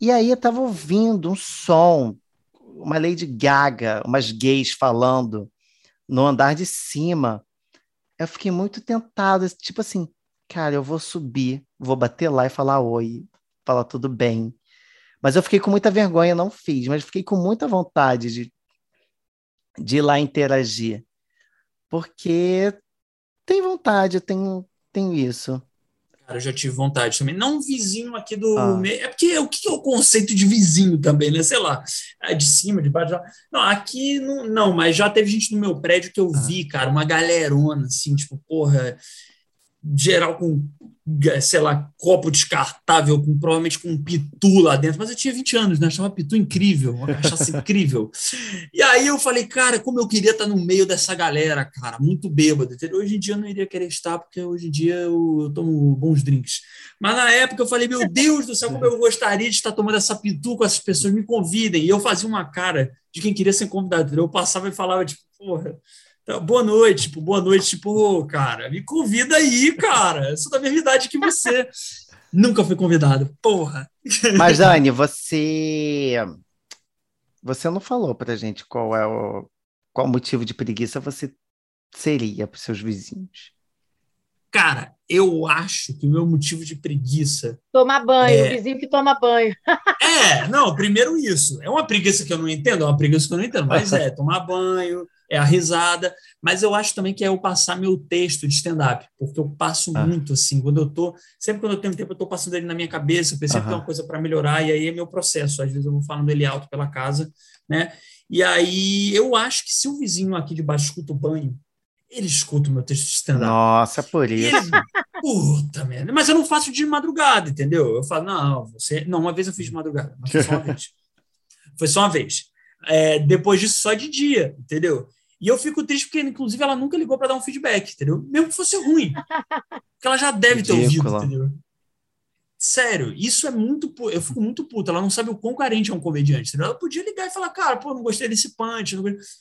e aí eu estava ouvindo um som, uma Lady Gaga, umas gays falando no andar de cima. eu fiquei muito tentado, tipo assim, cara, eu vou subir, vou bater lá e falar oi, falar tudo bem. Mas eu fiquei com muita vergonha, não fiz, mas fiquei com muita vontade de, de ir lá interagir. Porque tem vontade, eu tenho, tenho isso. Cara, eu já tive vontade também. Não um vizinho aqui do. Ah. É porque o que é o conceito de vizinho também, né? Sei lá, é de cima, de baixo. Não, aqui não, não, mas já teve gente no meu prédio que eu ah. vi, cara, uma galerona, assim, tipo, porra, geral com sei lá, copo descartável, com, provavelmente com um pitu lá dentro, mas eu tinha 20 anos, né? Achava pitu incrível, uma cachaça incrível. E aí eu falei, cara, como eu queria estar no meio dessa galera, cara, muito bêbado. Entendeu? Hoje em dia eu não iria querer estar, porque hoje em dia eu, eu tomo bons drinks. Mas na época eu falei, meu Deus do céu, como eu gostaria de estar tomando essa pitu com essas pessoas, me convidem. E eu fazia uma cara de quem queria ser convidado. Eu passava e falava, tipo, porra então, boa noite, tipo, boa noite, tipo, cara, me convida aí, cara. Eu sou da mesma idade que você. Nunca fui convidado, porra. Mas, Dani, você. Você não falou pra gente qual é o qual motivo de preguiça você seria para seus vizinhos. Cara, eu acho que o meu motivo de preguiça. Tomar banho, é... o vizinho que toma banho. É, não, primeiro isso. É uma preguiça que eu não entendo, é uma preguiça que eu não entendo, mas é tomar banho, é a risada, mas eu acho também que é eu passar meu texto de stand-up, porque eu passo ah. muito assim, quando eu tô, sempre quando eu tenho tempo, eu tô passando ele na minha cabeça, eu percebo que tem uma coisa para melhorar, e aí é meu processo, às vezes eu vou falando ele alto pela casa, né? E aí eu acho que se o vizinho aqui de baixo escuta o banho, ele escuta o meu texto de stand-up. Nossa, por isso. Ele, puta merda. Mas eu não faço de madrugada, entendeu? Eu falo, não, você. Não, uma vez eu fiz de madrugada, mas foi só uma vez. Foi só uma vez. É, depois disso, só de dia, entendeu? E eu fico triste porque, inclusive, ela nunca ligou para dar um feedback, entendeu? Mesmo que fosse ruim. Porque ela já deve ter ouvido, entendeu? Sério, isso é muito. Eu fico muito puto. Ela não sabe o quão carente é um comediante. Ela podia ligar e falar, cara, pô, não gostei desse punch.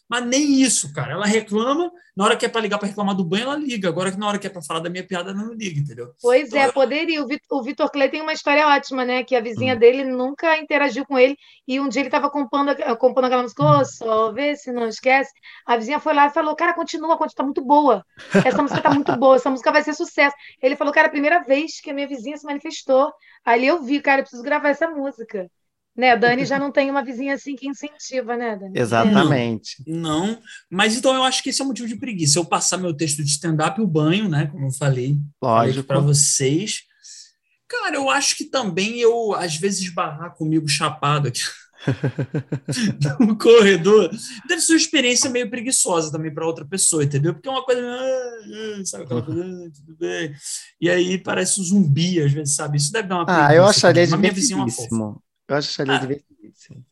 Mas nem isso, cara. Ela reclama, na hora que é para ligar para reclamar do banho, ela liga. Agora que na hora que é para falar da minha piada, ela não liga, entendeu? Pois então, é, eu... poderia. O Vitor Clay tem uma história ótima, né? Que a vizinha hum. dele nunca interagiu com ele. E um dia ele estava compondo, compondo aquela música, hum. só vê se não esquece. A vizinha foi lá e falou, cara, continua, continua, tá muito boa. Essa música tá muito boa, essa música vai ser sucesso. Ele falou, cara, a primeira vez que a minha vizinha se manifestou Ali eu vi, cara, eu preciso gravar essa música. Né, a Dani já não tem uma vizinha assim que incentiva, né, Dani? Exatamente. Não, não, mas então eu acho que esse é o motivo de preguiça. Eu passar meu texto de stand-up e o banho, né, como eu falei, Lógico. para vocês. Cara, eu acho que também eu, às vezes, esbarrar comigo chapado aqui no corredor deve ser uma experiência meio preguiçosa também para outra pessoa, entendeu? Porque é uma coisa. Ah, ah, sabe aquela coisa, ah, tudo bem. E aí parece um zumbi, às vezes, sabe? Isso deve dar uma Ah, eu acharia é fofa. Eu acharia ah, divertidíssimo.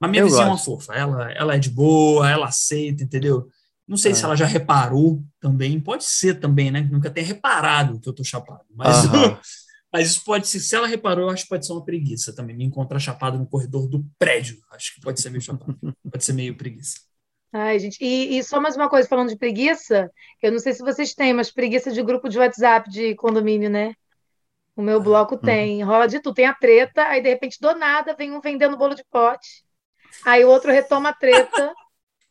Mas minha eu vizinha gosto. é uma fofa. Ela, ela é de boa, ela aceita, entendeu? Não sei ah. se ela já reparou também. Pode ser também, né? Nunca tenha reparado que eu tô chapado. Mas. Mas isso pode ser, se ela reparou, eu acho que pode ser uma preguiça também. Me encontrar chapado no corredor do prédio. Acho que pode ser meio chapado. pode ser meio preguiça. Ai, gente, e, e, só mais uma coisa, falando de preguiça, eu não sei se vocês têm, mas preguiça de grupo de WhatsApp de condomínio, né? O meu bloco ah, tem, uhum. rola de tudo, tem a treta, aí de repente do nada vem um vendendo bolo de pote, aí o outro retoma a treta,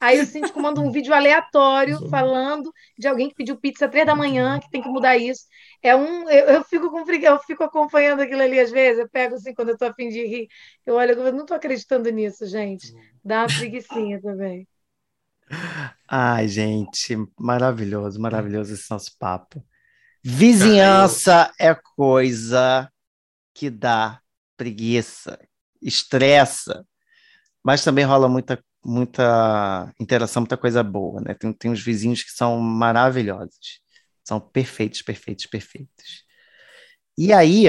Aí o síndico manda um vídeo aleatório falando de alguém que pediu pizza três da manhã, que tem que mudar isso. É um, eu, eu fico com eu fico acompanhando aquilo ali às vezes, eu pego assim quando eu tô a fim de rir. Eu olho, eu não tô acreditando nisso, gente. Dá uma preguiçinha também. Ai, gente, maravilhoso, maravilhoso esse nosso papo. Vizinhança é coisa que dá preguiça, estressa, mas também rola muita muita interação, muita coisa boa, né? Tem, tem uns vizinhos que são maravilhosos, são perfeitos, perfeitos, perfeitos. E aí,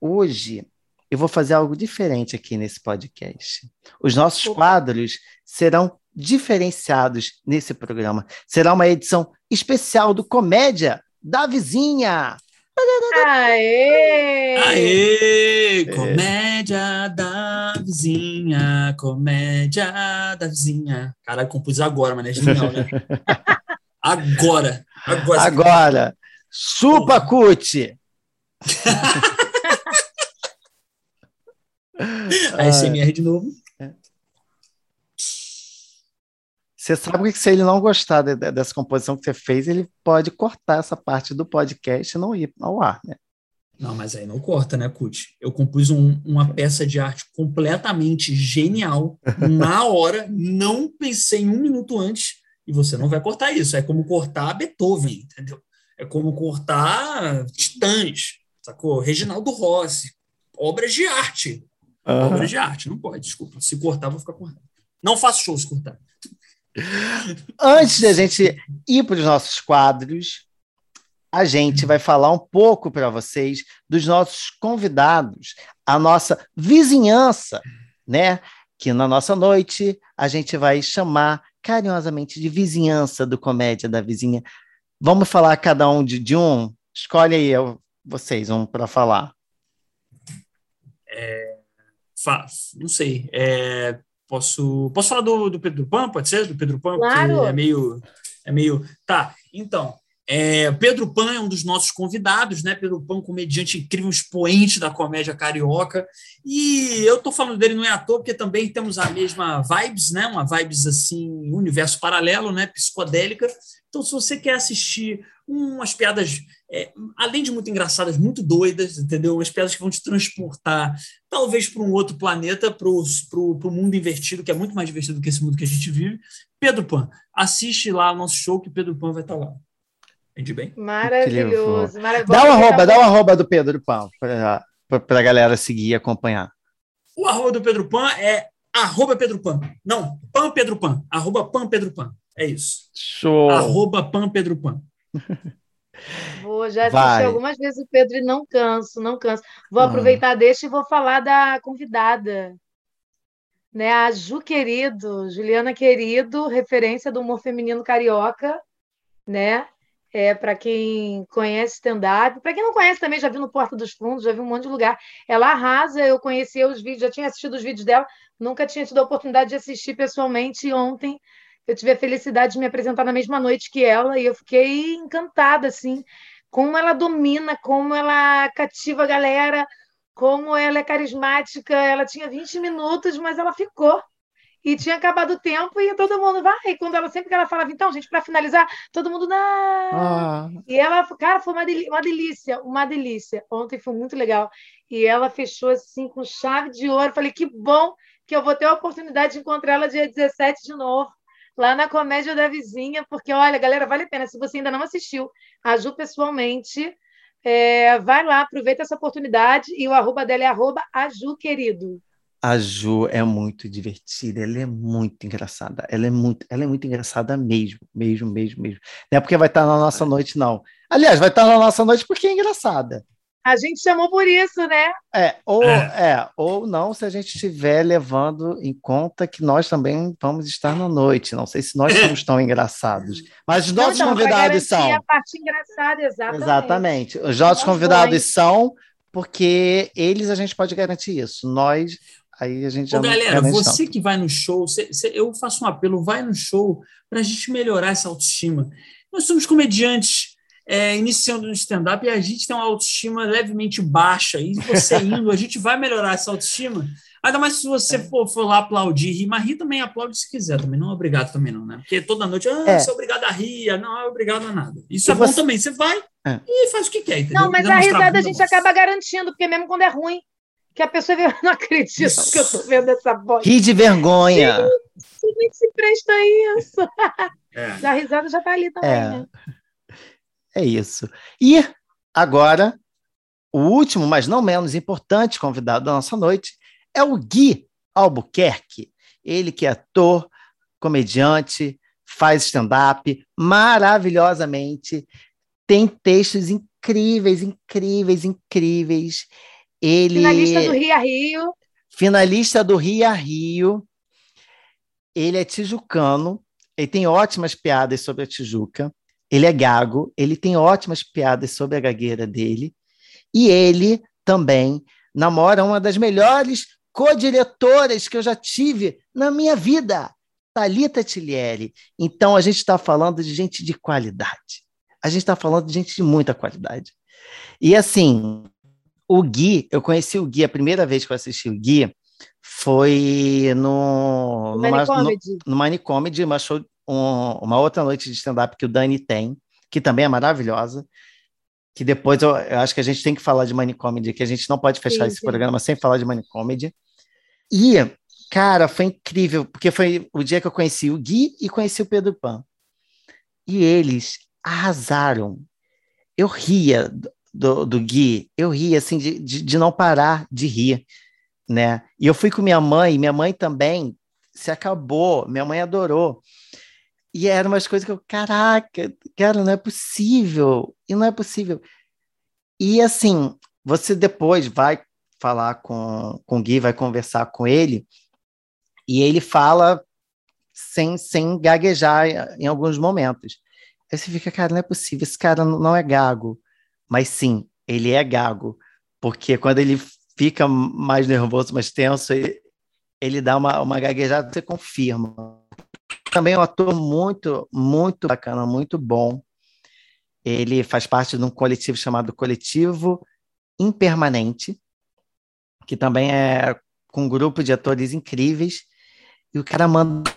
hoje, eu vou fazer algo diferente aqui nesse podcast. Os nossos quadros serão diferenciados nesse programa. Será uma edição especial do Comédia da Vizinha. Aê! Aê! Comédia da vizinha, comédia da vizinha. Cara, compus agora, mas é genial, né? agora, agora. Agora. Chupa Cut! A SMR de novo. Você sabe que se ele não gostar de, de, dessa composição que você fez, ele pode cortar essa parte do podcast e não ir ao ar, né? Não, mas aí não corta, né, Cut? Eu compus um, uma peça de arte completamente genial, na hora, não pensei um minuto antes, e você não vai cortar isso. É como cortar Beethoven, entendeu? É como cortar Titãs, sacou? Reginaldo Rossi. Obras de arte. Uhum. Obras de arte, não pode, desculpa. Se cortar, vou ficar cortando. Não faço show se cortar. Antes de a gente ir para os nossos quadros, a gente vai falar um pouco para vocês dos nossos convidados, a nossa vizinhança, né? Que na nossa noite a gente vai chamar carinhosamente de vizinhança do Comédia da Vizinha. Vamos falar cada um de, de um? Escolhe aí vocês um para falar. É, fa, não sei. É, posso, posso falar do, do Pedro Pan? Pode ser? Do Pedro Pan? Claro. é meio. É meio. Tá, então. É, Pedro Pan é um dos nossos convidados, né? Pedro Pan, comediante incrível, expoente da comédia carioca. E eu tô falando dele não é à toa, porque também temos a mesma vibes, né? Uma vibes assim, universo paralelo, né? Psicodélica. Então, se você quer assistir umas piadas, é, além de muito engraçadas, muito doidas, entendeu? Umas piadas que vão te transportar, talvez para um outro planeta, para o mundo invertido, que é muito mais divertido do que esse mundo que a gente vive. Pedro Pan, assiste lá o nosso show que Pedro Pan vai estar lá. Entendi bem? Maravilhoso. maravilhoso. Dá o arroba, dá o arroba do Pedro Pan para a galera seguir e acompanhar. O arroba do Pedro Pan é arroba Pedro Pan. Não, Pan Pedro Pan. Arroba Pan Pedro Pan. É isso. Show. Arroba Pan Pedro Pan. Vou já assisti Vai. algumas vezes o Pedro e não canso, não canso. Vou ah. aproveitar deixa e vou falar da convidada. Né, a Ju Querido, Juliana Querido, referência do humor feminino carioca, né? É, para quem conhece stand-up, para quem não conhece também, já viu no Porta dos Fundos, já viu um monte de lugar. Ela arrasa, eu conhecia os vídeos, já tinha assistido os vídeos dela, nunca tinha tido a oportunidade de assistir pessoalmente. Ontem eu tive a felicidade de me apresentar na mesma noite que ela e eu fiquei encantada, assim, como ela domina, como ela cativa a galera, como ela é carismática. Ela tinha 20 minutos, mas ela ficou. E tinha acabado o tempo e todo mundo vai. E quando ela sempre que ela falava, então, gente, para finalizar, todo mundo não. Ah. E ela, cara, foi uma, delícia, uma delícia, uma delícia. Ontem foi muito legal. E ela fechou assim com chave de ouro. Falei, que bom que eu vou ter a oportunidade de encontrar ela dia 17 de novo lá na Comédia da Vizinha, porque, olha, galera, vale a pena. Se você ainda não assistiu a Ju pessoalmente, é, vai lá, aproveita essa oportunidade e o arroba dela é arroba a Ju, querido. A Ju é muito divertida, ela é muito engraçada, ela é muito, ela é muito engraçada mesmo, mesmo, mesmo, mesmo. Não é porque vai estar na nossa noite, não. Aliás, vai estar na nossa noite porque é engraçada. A gente chamou por isso, né? É, ou, é. é. ou não, se a gente estiver levando em conta que nós também vamos estar na noite. Não sei se nós somos tão engraçados. Mas os nossos não, então, convidados são. A parte engraçada, exatamente. Exatamente. Os nossos convidados são, porque eles a gente pode garantir isso. Nós, aí a gente já Ô, não Galera, você tanto. que vai no show, cê, cê, eu faço um apelo, vai no show para a gente melhorar essa autoestima. Nós somos comediantes é, iniciando no stand-up e a gente tem uma autoestima levemente baixa. E você indo, a gente vai melhorar essa autoestima. Ainda mais se você for, for lá aplaudir, rir, mas rir também aplaude se quiser, também não é obrigado também não, né? Porque toda noite, ah, é. você é obrigado a rir, não é obrigado a nada. Isso e é você... bom também, você vai é. e faz o que quer, entendeu? Não, mas a risada a gente acaba garantindo, porque mesmo quando é ruim, que a pessoa vê, não acredita isso. que eu tô vendo essa voz. Ri de vergonha. Sim, se presta a isso. É. A risada já tá ali também, é. né? É isso. E agora, o último, mas não menos importante convidado da nossa noite é o Gui Albuquerque. Ele que é ator, comediante, faz stand-up maravilhosamente, tem textos incríveis, incríveis, incríveis. Ele finalista do Rio a Rio. Finalista do Rio a Rio. Ele é tijucano, ele tem ótimas piadas sobre a Tijuca. Ele é gago, ele tem ótimas piadas sobre a gagueira dele, e ele também namora uma das melhores co-diretoras que eu já tive na minha vida, Talita Tilieri. Então a gente está falando de gente de qualidade. A gente está falando de gente de muita qualidade. E assim, o Gui, eu conheci o Gui, a primeira vez que eu assisti o Gui foi no, no, Money, no, no Money Comedy, uma show um, uma outra noite de stand-up que o Dani tem, que também é maravilhosa, que depois eu, eu, acho que a gente tem que falar de Money Comedy, que a gente não pode fechar sim, esse sim. programa sem falar de Money Comedy. E, cara, foi incrível, porque foi o dia que eu conheci o Gui e conheci o Pedro Pan. E eles arrasaram. Eu ria do, do Gui, eu ria assim de, de, de não parar de rir, né? E eu fui com minha mãe, minha mãe também se acabou, minha mãe adorou. E eram umas coisas que eu, caraca, cara, não é possível, e não é possível. E assim, você depois vai falar com, com o Gui, vai conversar com ele, e ele fala sem, sem gaguejar em alguns momentos. Aí você fica, cara, não é possível, esse cara não é gago. Mas sim, ele é gago, porque quando ele fica mais nervoso, mais tenso, ele, ele dá uma, uma gaguejada, você confirma. Também é um ator muito, muito bacana, muito bom. Ele faz parte de um coletivo chamado Coletivo Impermanente, que também é com um grupo de atores incríveis. E o cara manda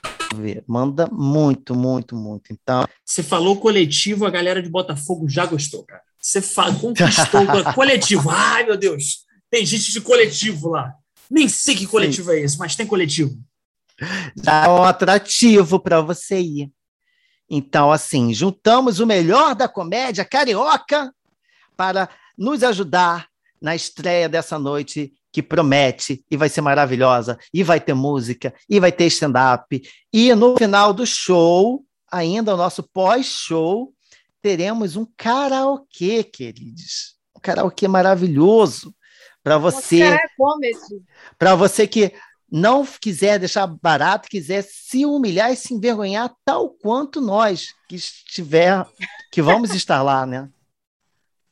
manda muito, muito, muito. Então, você falou coletivo, a galera de Botafogo já gostou, cara. Você conquistou o coletivo. Ai, meu Deus. Tem gente de coletivo lá. Nem sei que coletivo Sim. é esse, mas tem coletivo. Já é um atrativo para você ir. Então, assim, juntamos o melhor da comédia carioca para nos ajudar na estreia dessa noite que promete e vai ser maravilhosa, e vai ter música, e vai ter stand-up. E no final do show, ainda o nosso pós-show, teremos um karaokê, queridos. Um karaokê maravilhoso para você. Para você que não quiser deixar barato, quiser se humilhar e se envergonhar, tal quanto nós que estiver, que vamos estar lá, né?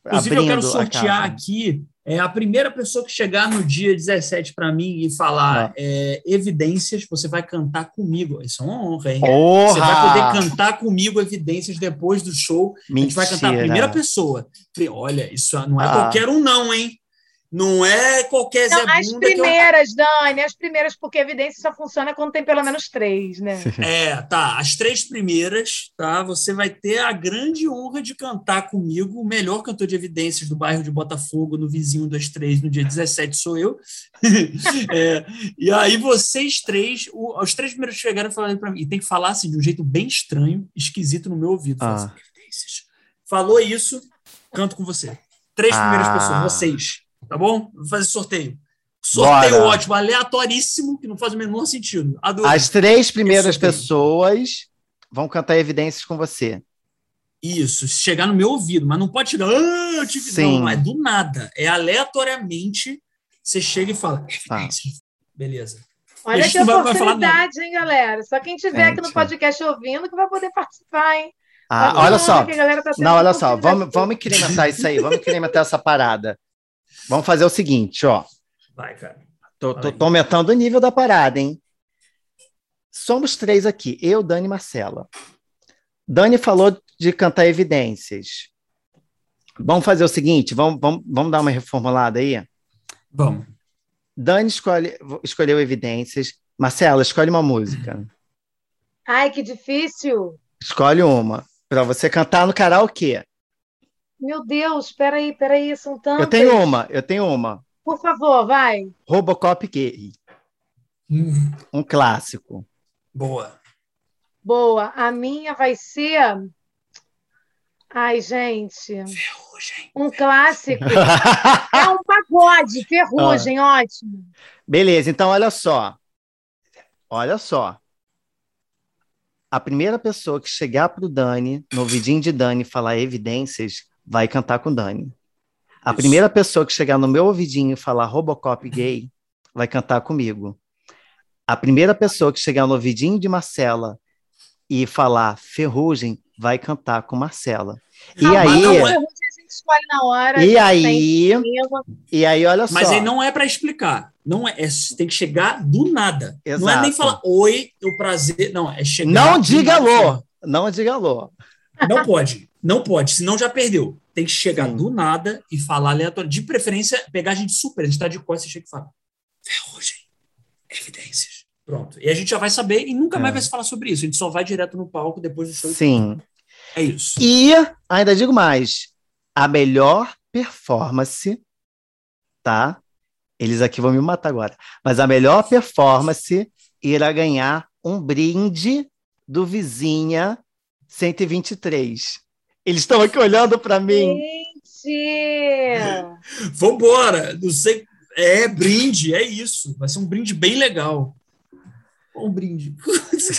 Inclusive, Abrindo eu quero sortear aqui é a primeira pessoa que chegar no dia 17 para mim e falar ah. é, evidências, você vai cantar comigo. Isso é uma honra, hein? Você vai poder cantar comigo evidências depois do show. Mentira. A gente vai cantar a primeira pessoa. Olha, isso não é ah. qualquer um, não, hein? Não é qualquer não, As primeiras, eu... Dani, as primeiras, porque a evidência só funciona quando tem pelo menos três, né? É, tá. As três primeiras, tá? Você vai ter a grande honra de cantar comigo, o melhor cantor de evidências do bairro de Botafogo, no vizinho das três, no dia 17 sou eu. é, e aí vocês três, o, os três primeiros chegaram falando para mim, e tem que falar assim, de um jeito bem estranho, esquisito no meu ouvido. Ah. Assim, Falou isso, canto com você. Três primeiras ah. pessoas, vocês. Tá bom? Vou fazer sorteio. Sorteio Bora. ótimo, aleatoríssimo, que não faz o menor sentido. Adorei. As três primeiras pessoas vão cantar evidências com você. Isso, chegar no meu ouvido, mas não pode chegar. Ah, tive... Sim. Não, é do nada. É aleatoriamente. Você chega e fala. Ah. Beleza. Olha que oportunidade, hein, galera? Só quem tiver Gente. aqui no podcast ouvindo que vai poder participar, hein? Ah, olha só. Tá não, olha só. Vamos, vamos incrementar isso aí. Vamos incrementar essa parada. Vamos fazer o seguinte, ó. Vai, cara. Tô, tô, tô aumentando o nível da parada, hein? Somos três aqui, eu, Dani e Marcela. Dani falou de cantar evidências. Vamos fazer o seguinte, vamos, vamos, vamos dar uma reformulada aí? Vamos. Dani escolhe, escolheu evidências. Marcela, escolhe uma música. Ai, que difícil. Escolhe uma. Para você cantar no karaokê. Meu Deus, peraí, peraí, são tantas. Eu tenho uma, eu tenho uma. Por favor, vai. Robocop gay. Hum. Um clássico. Boa. Boa. A minha vai ser. Ai, gente. Ferrugem. Um clássico. é um pagode, ferrugem, ah. ótimo. Beleza, então olha só. Olha só. A primeira pessoa que chegar para o Dani, no vidinho de Dani, falar evidências, vai cantar com Dani. A Isso. primeira pessoa que chegar no meu ouvidinho e falar Robocop gay vai cantar comigo. A primeira pessoa que chegar no ouvidinho de Marcela e falar Ferrugem vai cantar com Marcela. Não, e aí. escolhe na hora. E aí, e aí, olha só. Mas aí não é para explicar. Não é, é, tem que chegar do nada. Exato. Não é nem falar oi, o prazer. Não, é chegar. Não diga alô. Não diga alô. Não pode. Não pode, senão já perdeu. Tem que chegar Sim. do nada e falar aleatório. De preferência, pegar a gente super. A gente está de costas e chega e fala: Ferrugem, evidências. Pronto. E a gente já vai saber e nunca É. mais vai se falar sobre isso. A gente só vai direto no palco depois do show. Sim. É isso. E ainda digo mais: a melhor performance, tá? Eles aqui vão me matar agora. Mas a melhor performance irá ganhar um brinde do Vizinha 123. Eles estão aqui olhando para mim. Gente! Vambora! Não sei. É brinde, é isso. Vai ser um brinde bem legal. Um brinde.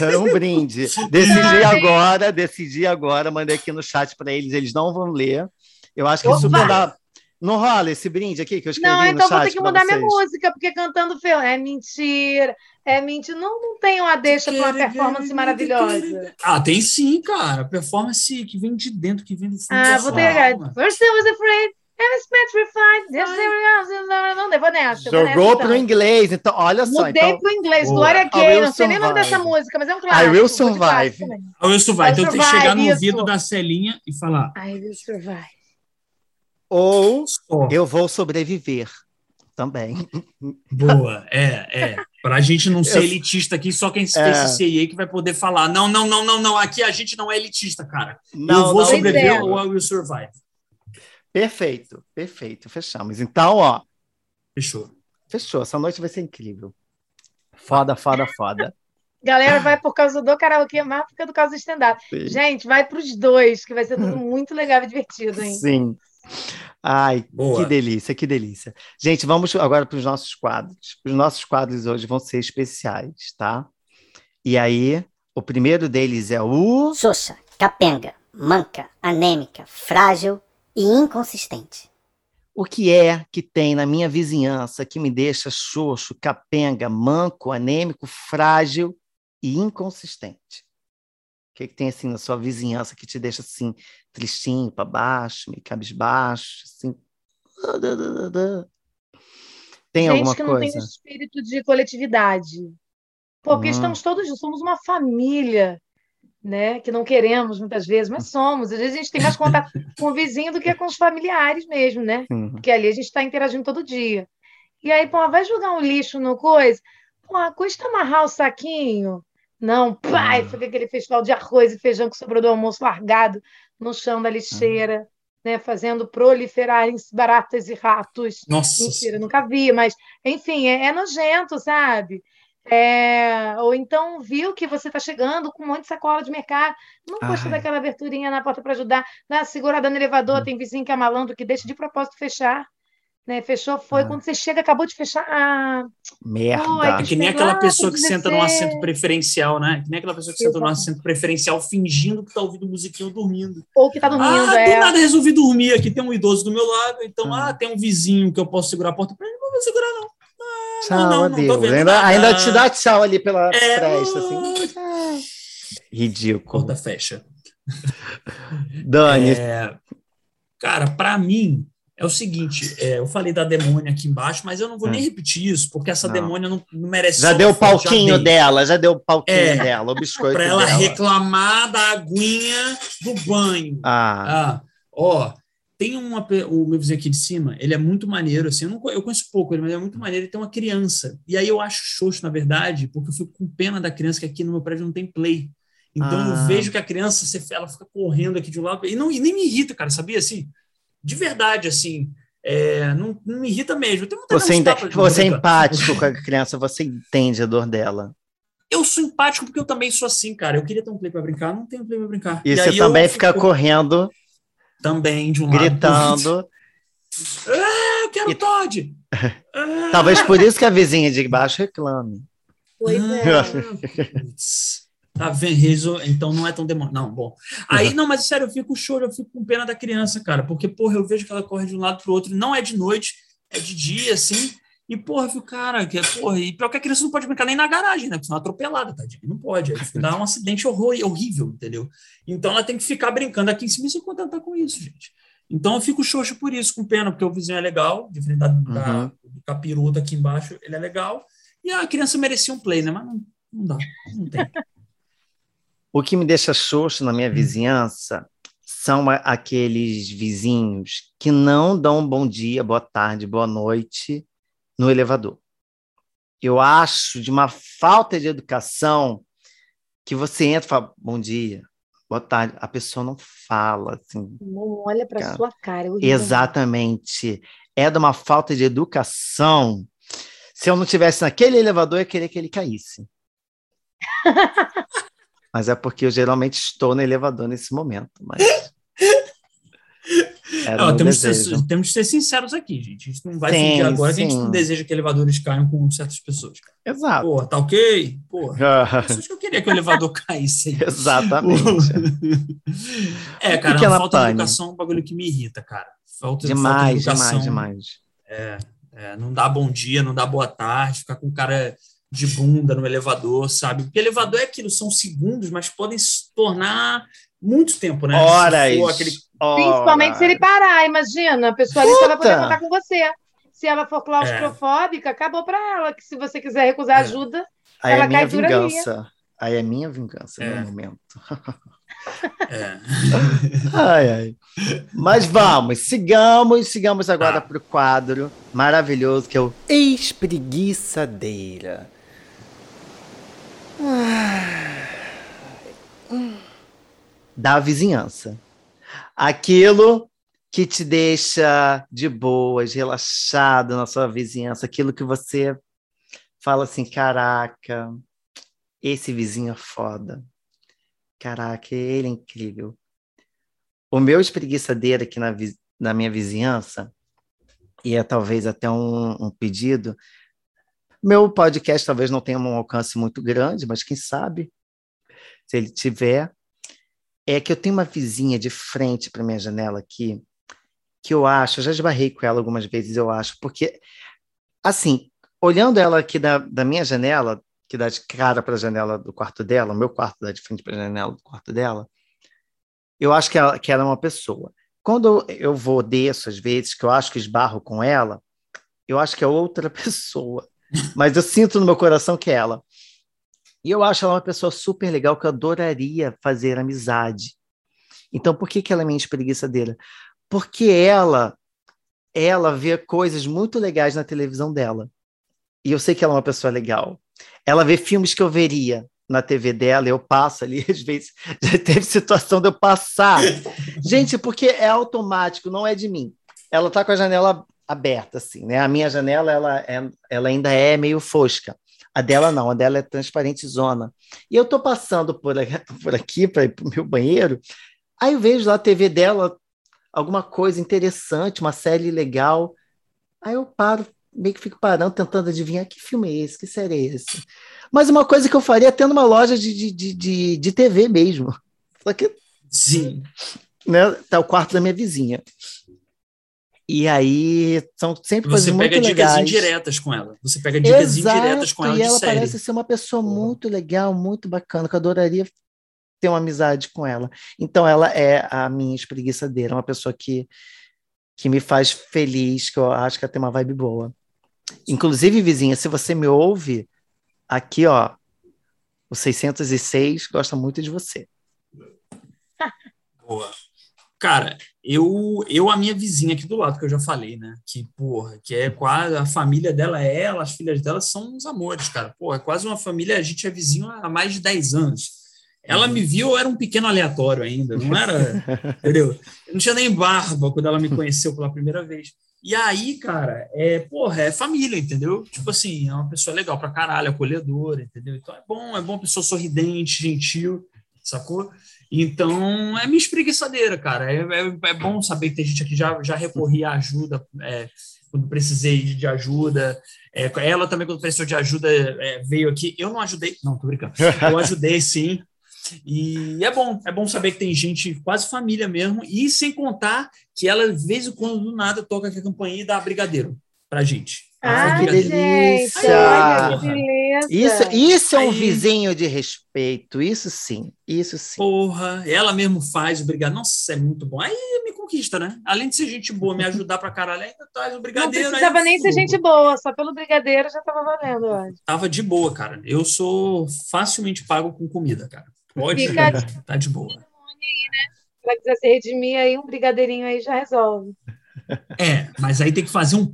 É um brinde. Decidi agora, decidi agora, mandei aqui no chat para eles, eles não vão ler. Eu acho que Opa! super dá. Não rola esse brinde aqui que eu escrevi Não, no então chat vou ter que mudar minha música, porque cantando feio. É mentira, é mentira. Não, não tem uma deixa para uma performance maravilhosa. Ah, tem sim, cara. Performance que vem de dentro, que vem do fundo Ah, vou ter. alma. First I was afraid, I was petrified. There we are. Não, vou nessa. Jogou pro então. inglês, então olha só. Mudei Então, pro inglês. Glória I will Não sei nem o nome dessa survive. música, mas é um clássico. I will survive. também. Ah, isso vai. I Então tem que chegar no survive, ouvido da Celinha e falar. I will survive. Ou eu vou sobreviver também. Boa, é, é. Pra gente não ser Eu- elitista aqui, só quem É. fez CIA que vai poder falar. Não, não, não, não, não. Aqui a gente não é elitista, cara. eu Não, vou não, sobreviver é. ou I will survive. Perfeito, perfeito, fechamos. Então, ó, Fechou. fechou. Essa noite vai ser incrível. Foda, foda, foda. Galera, vai por causa do karaokê, mais por causa do causa do stand-up. Gente, vai pros dois, que vai ser tudo muito legal e divertido, hein? Sim. Ai, Boa. que delícia, que delícia. Gente, vamos agora para os nossos quadros. Os nossos quadros hoje vão ser especiais, tá? E aí, o primeiro deles é o. Xoxa, capenga, manca, anêmica, frágil e inconsistente. O que é que tem na minha vizinhança que me deixa xoxo, capenga, manco, anêmico, frágil e inconsistente? O que, que tem assim na sua vizinhança que te deixa assim, tristinho, para baixo, meio cabisbaixo, assim? Tem Gente alguma que não tem coisa? espírito de coletividade. Porque Hum. estamos todos, somos uma família, né? Que não queremos muitas vezes, mas somos. Às vezes a gente tem mais contato com o vizinho do que com os familiares mesmo, né? Porque ali a gente está interagindo todo dia. E aí, pô, vai jogar um lixo no coisa? Pô, custa amarrar o saquinho? Não, pai, Ah. fica aquele festival de arroz e feijão que sobrou do almoço largado no chão da lixeira, né? Fazendo proliferarem baratas e ratos. Nossa. Mentira, nunca vi, mas enfim, é, é nojento, sabe? É, ou então viu que você está chegando com um monte de sacola de mercado, não gostou Ai. daquela aberturinha na porta para ajudar, dá uma segurada no elevador, Hum. tem vizinho que é malandro que deixa de propósito fechar, né? Fechou, foi, Ah. quando você chega, acabou de fechar, ah, Merda. É que nem aquela lá, pessoa que senta num ser. assento preferencial, né? Que nem aquela pessoa que senta num Exato. assento preferencial fingindo que tá ouvindo musiquinha ou dormindo. ou que tá dormindo, ah, do é. nada resolvi dormir. Aqui tem um idoso do meu lado, então, Ah. ah, tem um vizinho que eu posso segurar a porta pra ele. Não vou segurar, não. Tchau, não, não, não adeus. ainda, ainda te dá tchau ali pela É, fresta, assim. Ridículo. Porta fecha. Dani, É, cara, pra mim é o seguinte: é, eu falei da demônia aqui embaixo, mas eu não vou Hum. nem repetir isso, porque essa Não. demônia não, não merece. já deu o já palquinho dei. dela, já deu o palquinho É, dela, o biscoito Pra ela dela. reclamar da aguinha do banho. Ah, Ah, ó, tem uma, o meu vizinho aqui de cima, ele é muito maneiro, assim, eu, não, eu conheço pouco ele, mas ele é muito maneiro, ele tem uma criança. E aí eu acho xoxo, na verdade, porque eu fico com pena da criança, que aqui no meu prédio não tem play. Então Ah. eu vejo que a criança, ela fica correndo aqui de um lado, e, não, e nem me irrita, cara, sabia, assim? De verdade, assim, é, não, não me irrita mesmo. Você, ente- você é empático com a criança, você entende a dor dela. Eu sou empático porque eu também sou assim, cara. Eu queria ter um play pra brincar, não tenho play pra brincar. E, você aí eu também fica correndo, também de um lado gritando. Ah, eu quero E- Todd! Ah, Talvez por isso que a vizinha de baixo reclame. Pois é. Tá? Resol- Então não é tão demônio. Não, bom. Aí, não, mas sério, eu fico choro, eu fico com pena da criança, cara. Porque, porra, eu vejo que ela corre de um lado pro outro. Não é de noite, é de dia, assim. E, porra, eu fico, cara, que, porra, e pior que a criança não pode brincar nem na garagem, né? Porque senão é atropelada, tadinha. Não pode. Aí dá um acidente horror, horrível, entendeu? Então ela tem que ficar brincando aqui em cima e se contentar com isso, gente. Então eu fico xoxo por isso, com pena, porque o vizinho é legal, diferente da, da- Uhum. do capiroto aqui embaixo, ele é legal. E a criança merecia um play, né? Mas não, não dá, não tem. O que me deixa xoxo na minha vizinhança são a- aqueles vizinhos que não dão bom dia, boa tarde, boa noite no elevador. eu acho de uma falta de educação que você entra e fala, bom dia, boa tarde, a pessoa não fala, assim. Não olha para Cara, sua cara. é. Exatamente. É de uma falta de educação. Se eu não tivesse naquele elevador, eu ia querer que ele caísse. Mas é porque eu geralmente estou no elevador nesse momento. Mas... Meu temos, que desejo. ser, temos ser sinceros aqui, gente. A gente não vai Sim, fingir agora que a gente sim. não deseja que elevadores caiam com certas pessoas. cara. Exato. Porra, tá ok? Porra, pessoas que eu queria que o elevador caísse. aí. Exatamente. é, cara, Pequena a falta de pane. educação é um bagulho que me irrita, cara. Falta, falta de demais, educação. demais, demais. É, não dá bom dia, não dá boa tarde, ficar com cara de bunda no elevador, sabe? Porque elevador é aquilo, são segundos, mas podem se tornar muito tempo, né? Horas. Se aquele Principalmente se ele parar, imagina. A pessoa ali só vai poder Puta! contar com você. Se ela for claustrofóbica, acabou para ela. Que se você quiser recusar É. ajuda, Aí Ela é minha cai dura ali. vingança. Aí é minha vingança É. no momento. É. Ai, ai. Mas vamos, sigamos, sigamos agora Tá. para o quadro maravilhoso que é o Espreguiçadeira. Da vizinhança. Aquilo que te deixa de boas, relaxado na sua vizinhança, aquilo que você fala assim: caraca, esse vizinho é foda. Caraca, ele é incrível. O meu espreguiçadeira aqui na, na minha vizinhança, e é talvez até um, um pedido, meu podcast talvez não tenha um alcance muito grande, mas quem sabe, se ele tiver, é que eu tenho uma vizinha de frente para minha janela aqui, que eu acho, eu já esbarrei com ela algumas vezes, eu acho, porque, assim, olhando ela aqui da, da minha janela, que dá de cara para a janela do quarto dela, o meu quarto dá de frente para a janela do quarto dela, eu acho que ela, que ela é uma pessoa. Quando eu vou desço, às vezes, que eu acho que esbarro com ela, eu acho que é outra pessoa. Mas eu sinto no meu coração que é ela. E eu acho ela uma pessoa super legal que eu adoraria fazer amizade. Então, por que, que ela é minha espreguiçadeira? Porque ela, ela vê coisas muito legais na televisão dela. E eu sei que ela é uma pessoa legal. Ela vê filmes que eu veria na TV dela, eu passo ali, às vezes já teve situação de eu passar. Gente, porque é automático, não é de mim. Ela tá com a janela aberta, assim, né? A minha janela, ela, é, ela ainda é meio fosca. A dela não, a dela é transparente zona. E eu tô passando por, por aqui para ir pro meu banheiro, aí eu vejo lá a TV dela, alguma coisa interessante, uma série legal. Aí eu paro, meio que fico parando, tentando adivinhar que filme é esse, que série é esse. Mas uma coisa que eu faria tendo uma loja de, de, de, de, de TV mesmo. Só que Sim. né, tá o quarto da minha vizinha. E aí são sempre Você coisas pega muito dicas legais. indiretas com ela. Você pega dicas indiretas com ela e de ela série. parece ser uma pessoa muito legal, muito bacana, que eu adoraria ter uma amizade com ela. Então ela é a minha espreguiçadeira, uma pessoa que, que me faz feliz, que eu acho que ela tem uma vibe boa. Inclusive, vizinha, se você me ouve, aqui, ó, o 606 gosta muito de você. Boa. Cara, eu, eu, a minha vizinha aqui do lado, que eu já falei, né? Que, porra, que é quase a família dela, é ela, as filhas dela são uns amores, cara. Porra, é quase uma família, a gente é vizinho há mais de 10 anos. Ela me viu, eu era um pequeno aleatório ainda, não era, entendeu? Eu não tinha nem barba quando ela me conheceu pela primeira vez. E aí, cara, é, porra, é família, entendeu? Tipo assim, é uma pessoa legal pra caralho, acolhedora, entendeu? Então é bom, é bom, pessoa sorridente, gentil, sacou? Então, é minha espreguiçadeira, cara. É, é, é bom saber que tem gente aqui já, já recorri à ajuda é, quando precisei de ajuda. É, ela também, quando precisou de ajuda, é, veio aqui. Eu não ajudei, não, tô brincando. Eu ajudei, sim. E é bom, é bom saber que tem gente, quase família mesmo, e sem contar que ela, de vez em quando, do nada, toca aqui a campainha e dá brigadeiro pra gente. Ah, que delícia! gente, olha que beleza. Isso, isso é um Aí- vizinho de respeito, isso sim, isso sim. Porra, ela mesmo faz o brigadeiro. Nossa, é muito bom. Aí me conquista, né? Além de ser gente boa, me ajudar pra caralho, ainda traz o Não brigadeiro. precisava aí, nem ser gente boa, só pelo brigadeiro já estava valendo, eu acho. Tava de boa, cara. Eu sou facilmente pago com comida, cara. Pode, Fica tá de boa. Se ela quiser se redimir aí, um brigadeirinho aí já resolve. É, mas aí tem que fazer um.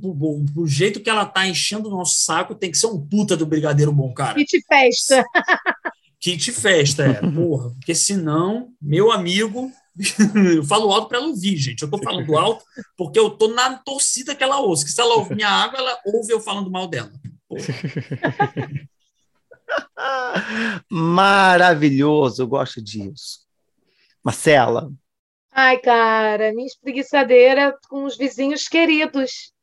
O jeito que ela tá enchendo o nosso saco tem que ser um puta do Brigadeiro Bom, cara. Kit festa. Kit festa, é. Porra, porque senão, meu amigo, eu falo alto para ela ouvir, gente. Eu tô falando alto porque eu tô na torcida que ela ouça. Que se ela ouvir minha água, ela ouve eu falando mal dela. Maravilhoso, eu gosto disso. Marcela. Ai, cara, minha espreguiçadeira com os vizinhos queridos.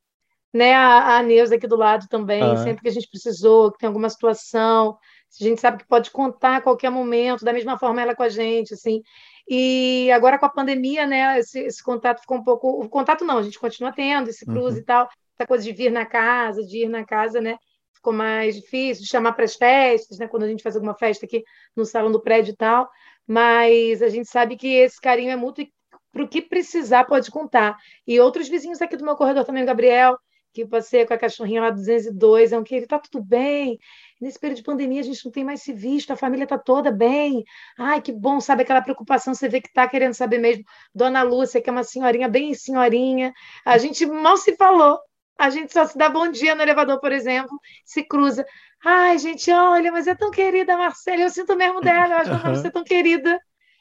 Né? A, a Neuza aqui do lado também, ah. sempre que a gente precisou, que tem alguma situação, a gente sabe que pode contar a qualquer momento, da mesma forma ela com a gente, assim. E agora com a pandemia, né, esse, esse contato ficou um pouco. O contato não, a gente continua tendo esse cruze uhum. e tal, essa coisa de vir na casa, de ir na casa, né? Ficou mais difícil, de chamar para as festas, né? Quando a gente faz alguma festa aqui no salão do prédio e tal. Mas a gente sabe que esse carinho é mútuo e para o que precisar pode contar. E outros vizinhos aqui do meu corredor também, o Gabriel, que passei com a cachorrinha lá 202, é um que ele tá tudo bem. Nesse período de pandemia a gente não tem mais se visto, a família tá toda bem. Ai, que bom, sabe aquela preocupação, você vê que tá querendo saber mesmo. Dona Lúcia, que é uma senhorinha bem senhorinha. A gente mal se falou. A gente só se dá bom dia no elevador, por exemplo, se cruza. Ai, gente, olha, mas é tão querida a Marcela, eu sinto mesmo dela, eu acho que você é tão querida.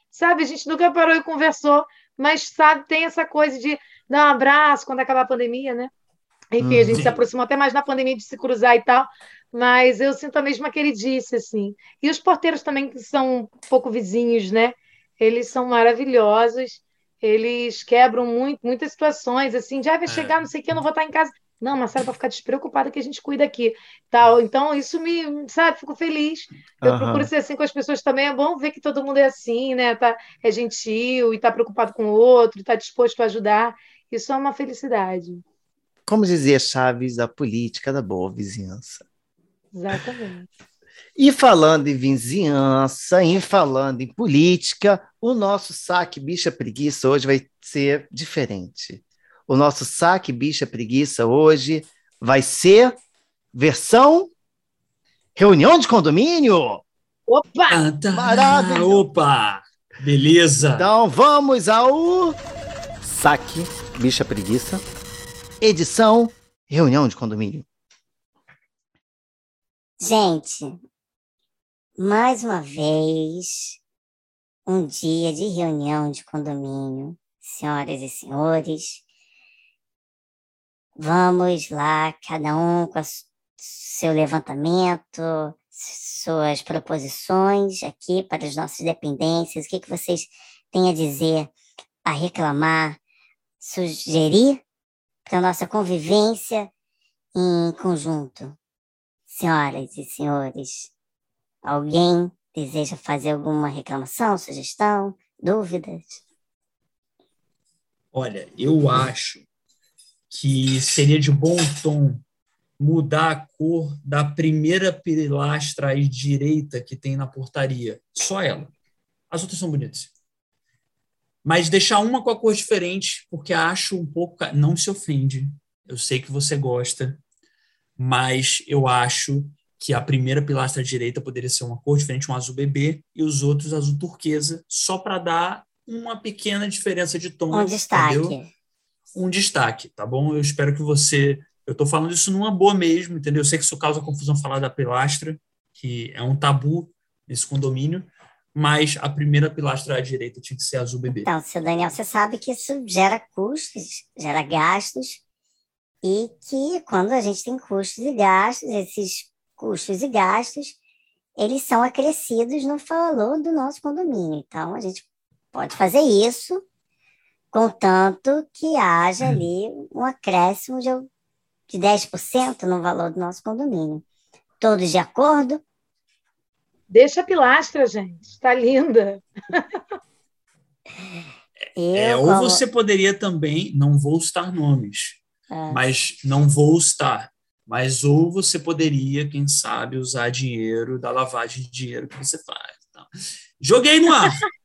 Sabe, a gente nunca parou e conversou, mas sabe, tem essa coisa de dar um abraço quando acabar a pandemia, né? Enfim, a gente uhum. se aproximou até mais na pandemia de se cruzar e tal, mas eu sinto a mesma que ele disse, assim. E os porteiros também, que são um pouco vizinhos, né? Eles são maravilhosos, eles quebram muito, muitas situações, assim, já vai é. chegar, não sei o que, eu não vou estar em casa. Não, Marcelo, para ficar despreocupada que a gente cuida aqui. tal. Então, isso me, sabe, fico feliz. Eu uhum. procuro ser assim com as pessoas também. É bom ver que todo mundo é assim, né? Tá, é gentil e está preocupado com o outro, está disposto a ajudar. Isso é uma felicidade. Como dizia Chaves, a política da boa vizinhança. Exatamente. E falando em vizinhança, e falando em política, o nosso saque bicha preguiça hoje vai ser diferente. O nosso saque bicha preguiça hoje vai ser versão reunião de condomínio. Opa! Maravilha! Opa! Beleza! Então vamos ao saque bicha preguiça edição Reunião de Condomínio. Gente, mais uma vez, um dia de reunião de condomínio, senhoras e senhores. Vamos lá, cada um com seu levantamento, suas proposições aqui para as nossas dependências. O que, que vocês têm a dizer, a reclamar, sugerir para a nossa convivência em conjunto. Senhoras e senhores, alguém deseja fazer alguma reclamação, sugestão, dúvidas? Olha, eu acho que seria de bom tom mudar a cor da primeira pilastra à direita que tem na portaria. Só ela. As outras são bonitas mas deixar uma com a cor diferente, porque acho um pouco. Não se ofende, eu sei que você gosta, mas eu acho que a primeira pilastra direita poderia ser uma cor diferente, um azul bebê, e os outros azul turquesa, só para dar uma pequena diferença de tom. Um destaque. Entendeu? Um destaque, tá bom? Eu espero que você. Eu estou falando isso numa boa mesmo, entendeu? Eu sei que isso causa confusão falar da pilastra, que é um tabu nesse condomínio, mas a primeira pilastra à direita tinha que ser azul bebê. Então, seu Daniel, você sabe que isso gera custos, gera gastos, e que quando a gente tem custos e gastos, esses custos e gastos, eles são acrescidos no valor do nosso condomínio. Então, a gente pode fazer isso, contanto que haja ali um acréscimo de, de 10% no valor do nosso condomínio. Todos de acordo? Deixa a pilastra, gente. Está linda. É, ou você poderia também, não vou estar nomes, é. mas não vou estar. Mas ou você poderia, quem sabe, usar dinheiro da lavagem de dinheiro que você faz. Então, joguei no ar.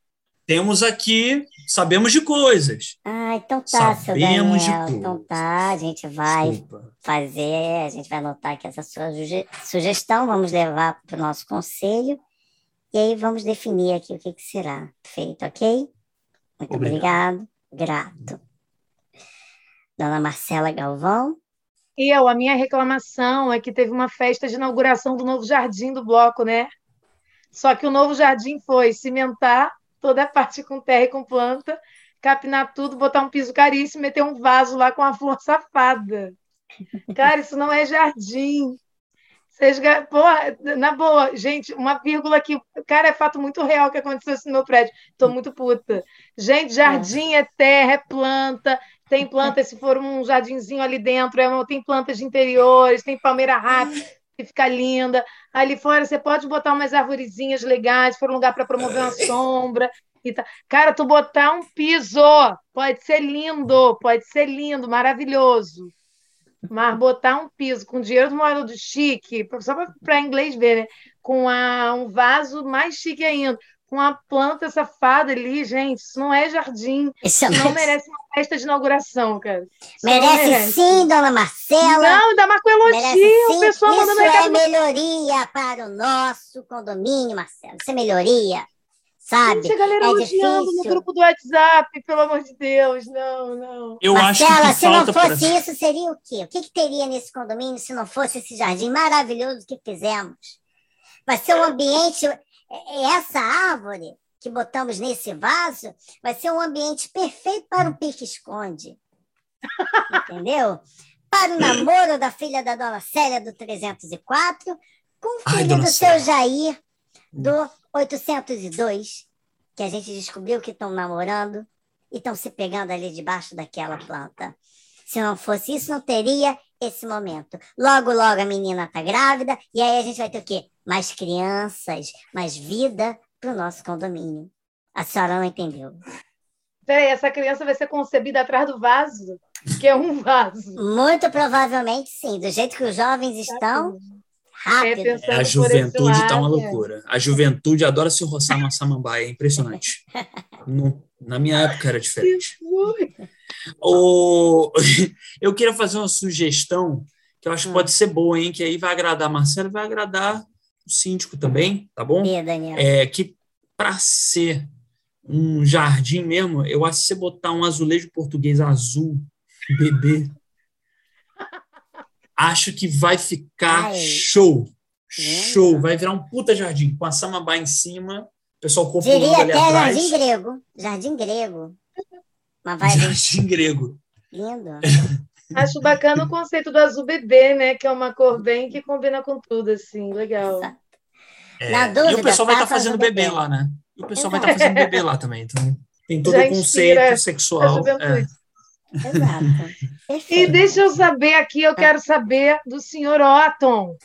Temos aqui, sabemos de coisas. Ah, então tá, sabemos seu Daniel. De coisas. Então tá, a gente vai Desculpa. fazer, a gente vai anotar aqui essa sua sugestão, vamos levar para o nosso conselho e aí vamos definir aqui o que, que será feito, ok? Muito obrigado. obrigado. Grato. Dona Marcela Galvão. Eu, a minha reclamação é que teve uma festa de inauguração do novo jardim do bloco, né? Só que o novo jardim foi cimentar toda a parte com terra e com planta, capinar tudo, botar um piso caríssimo, meter um vaso lá com a flor safada. Cara, isso não é jardim. Porra, na boa, gente, uma vírgula aqui. Cara, é fato muito real que aconteceu isso no meu prédio. Estou muito puta. Gente, jardim é. terra, é planta, tem plantas, se for um jardinzinho ali dentro, é tem plantas de interiores, tem palmeira rápida, que fica linda. Ali fora você pode botar umas arvorezinhas legais, se for um lugar para promover uma sombra. E tá. Cara, tu botar um piso, pode ser lindo, pode ser lindo, maravilhoso. Mas botar um piso com dinheiro do modelo do chique, só para inglês ver, né? Com a, um vaso mais chique ainda, com uma planta safada ali, gente, isso não é jardim. Isso não merece... merece uma festa de inauguração, cara. Merece, merece, sim, dona Marcela. Não, ainda mais com elogio, o pessoal Isso mandando é melhoria para o nosso condomínio, Marcelo. Isso é melhoria. Sabe? Gente, a galera é elogiando difícil. no grupo do WhatsApp, pelo amor de Deus, não, não. Eu Marcela, acho que se não fosse pra... isso, seria o quê? O que, que teria nesse condomínio se não fosse esse jardim maravilhoso que fizemos? Vai ser um ambiente. É- é Essa árvore que botamos nesse vaso vai ser um ambiente perfeito para um pique-esconde. Entendeu? Para o namoro da filha da dona Célia do 304 com o Ai, filho dona do seu Jair do 802, que a gente descobriu que estão namorando e estão se pegando ali debaixo daquela planta. Se não fosse isso, não teria esse momento. Logo, logo a menina está grávida e aí a gente vai ter o quê? Mais crianças, mais vida para o nosso condomínio. A senhora não entendeu. Peraí, essa criança vai ser concebida atrás do vaso, que é um vaso. Muito provavelmente sim. Do jeito que os jovens estão, rápido. É, pensando É, a juventude tá uma loucura. A juventude adora se roçar numa samambaia, é impressionante. No- na minha época era diferente. O... Eu queria fazer uma sugestão que eu acho que Hum. pode ser boa, hein? Que aí vai agradar a Marcelo e vai agradar síndico também, tá bom? Bia, Daniel. É que para ser um jardim mesmo, eu acho que você botar um azulejo português azul, bebê, acho que vai ficar Ai. show. Show. Vai virar um puta jardim, com a samambaia em cima, o pessoal copulando Diria ali até atrás. jardim grego. Jardim grego. Uma vibe Jardim grego. lindo. Acho bacana o conceito do azul bebê, né? Que é uma cor bem que combina com tudo, assim, legal. É, Na e dúvida, o pessoal vai estar faça fazendo do bebê bebê. lá, né? E o pessoal vai estar fazendo bebê lá também. Então, tem todo Já o conceito sexual. É. Exato. E deixa eu saber aqui, eu quero saber do senhor Otton.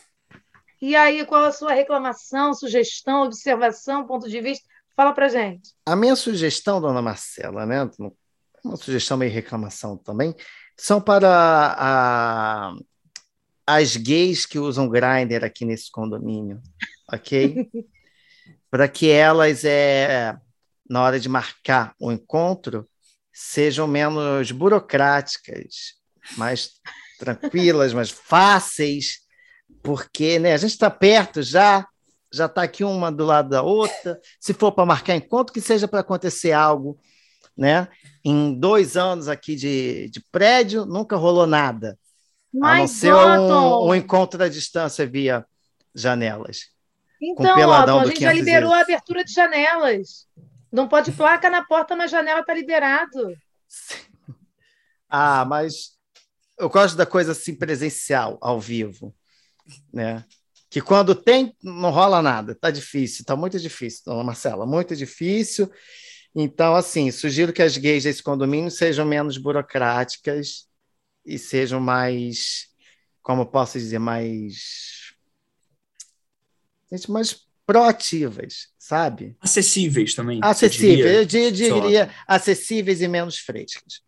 E aí, qual a sua reclamação, sugestão, observação, ponto de vista? Fala pra gente. A minha sugestão, dona Marcela, né? Uma sugestão meio reclamação também, são para a- as gays que usam grinder aqui nesse condomínio, ok? para que elas, é, na hora de marcar o encontro, sejam menos burocráticas, mais tranquilas, mais fáceis, porque né, a gente está perto já, já está aqui uma do lado da outra. Se for para marcar encontro, que seja para acontecer algo, né? Em dois anos aqui de, de prédio, nunca rolou nada, a não Mas, ser um, um encontro à distância via janelas. então, Otton, a gente já 500 liberou a abertura de janelas. Não pode placa na porta, mas janela está liberado. Ah, mas eu gosto da coisa assim presencial, ao vivo, né? Que quando tem, não rola nada, tá difícil, tá muito difícil, dona Marcela, muito difícil. Então, assim, sugiro que as gays desse condomínio sejam menos burocráticas e sejam mais, como eu posso dizer, mais, gente, mais proativas, sabe? Acessíveis também. Acessíveis, eu diria. di- diria acessíveis e menos frescas.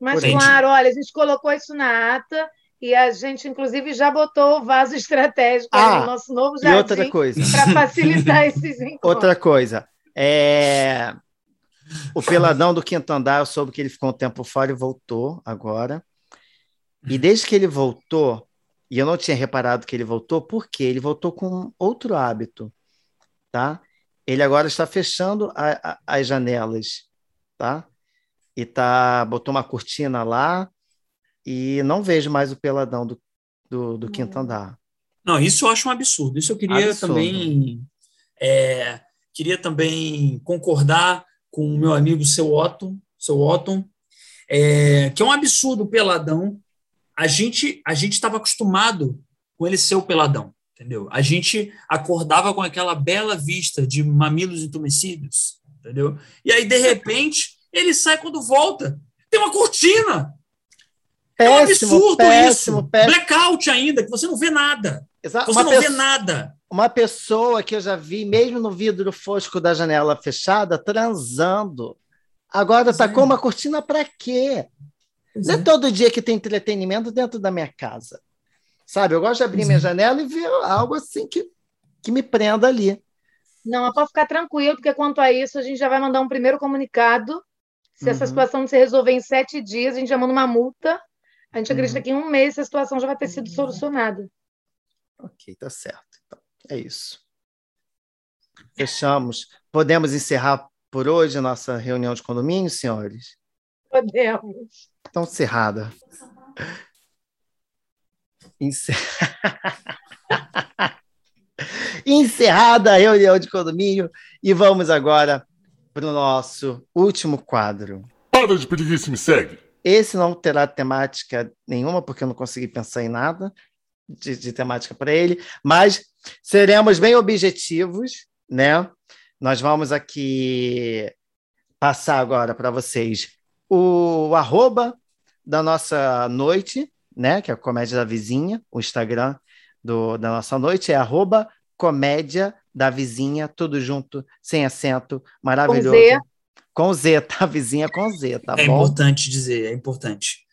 Mas, Por claro, olha, a gente colocou isso na ata e a gente, inclusive, já botou o vaso estratégico Ah, no nosso novo E outra jardim coisa, para facilitar esses encontros. outra coisa, é... o peladão do quinto andar, eu soube que ele ficou um tempo fora e voltou agora. E desde que ele voltou, e eu não tinha reparado que ele voltou, por quê? Ele voltou com outro hábito, tá? Ele agora está fechando a- a- as janelas, tá? E tá, botou uma cortina lá, e não vejo mais o peladão do, do, do quinto andar. Não, isso eu acho um absurdo. Isso eu queria Absurdo. também. é, queria também concordar com o meu amigo seu Otton, seu Otton, é, que é um absurdo peladão. A gente a gente estava acostumado com ele ser o peladão, entendeu? A gente acordava com aquela bela vista de mamilos entumecidos, entendeu? E aí de repente ele sai quando volta, tem uma cortina. É um Péssimo, absurdo péssimo, isso. péssimo. Blackout ainda, que você não vê nada. Exa- Você Uma, não vê nada. Uma pessoa que eu já vi, mesmo no vidro fosco da janela fechada, transando. Agora Pois é. tacou uma cortina para quê? Não é todo dia que tem entretenimento dentro da minha casa. Sabe? Eu gosto de abrir Pois minha é. janela e ver algo assim que, que me prenda ali. Não, mas pode ficar tranquilo, porque quanto a isso, a gente já vai mandar um primeiro comunicado. Se essa Uhum. situação não se resolver em sete dias, a gente já manda uma multa. A gente acredita Uhum. que em um mês essa situação já vai ter sido solucionada. Ok, tá certo. Então, é isso. Fechamos. Podemos encerrar por hoje a nossa reunião de condomínio, senhores? Podemos. Então, encerrada. Encer- Encerrada a reunião de condomínio e vamos agora para o nosso último quadro. Para de preguiça me segue. Esse não terá temática nenhuma, porque eu não consegui pensar em nada de, de temática para ele, mas seremos bem objetivos, né? Nós vamos aqui passar agora para vocês o arroba da nossa noite, né? Que é a Comédia da Vizinha, o Instagram do, da nossa noite é arroba Comédia da Vizinha, tudo junto, sem acento, maravilhoso. Z. Com Z, tá? Vizinha com Z, tá é bom? importante dizer, é importante.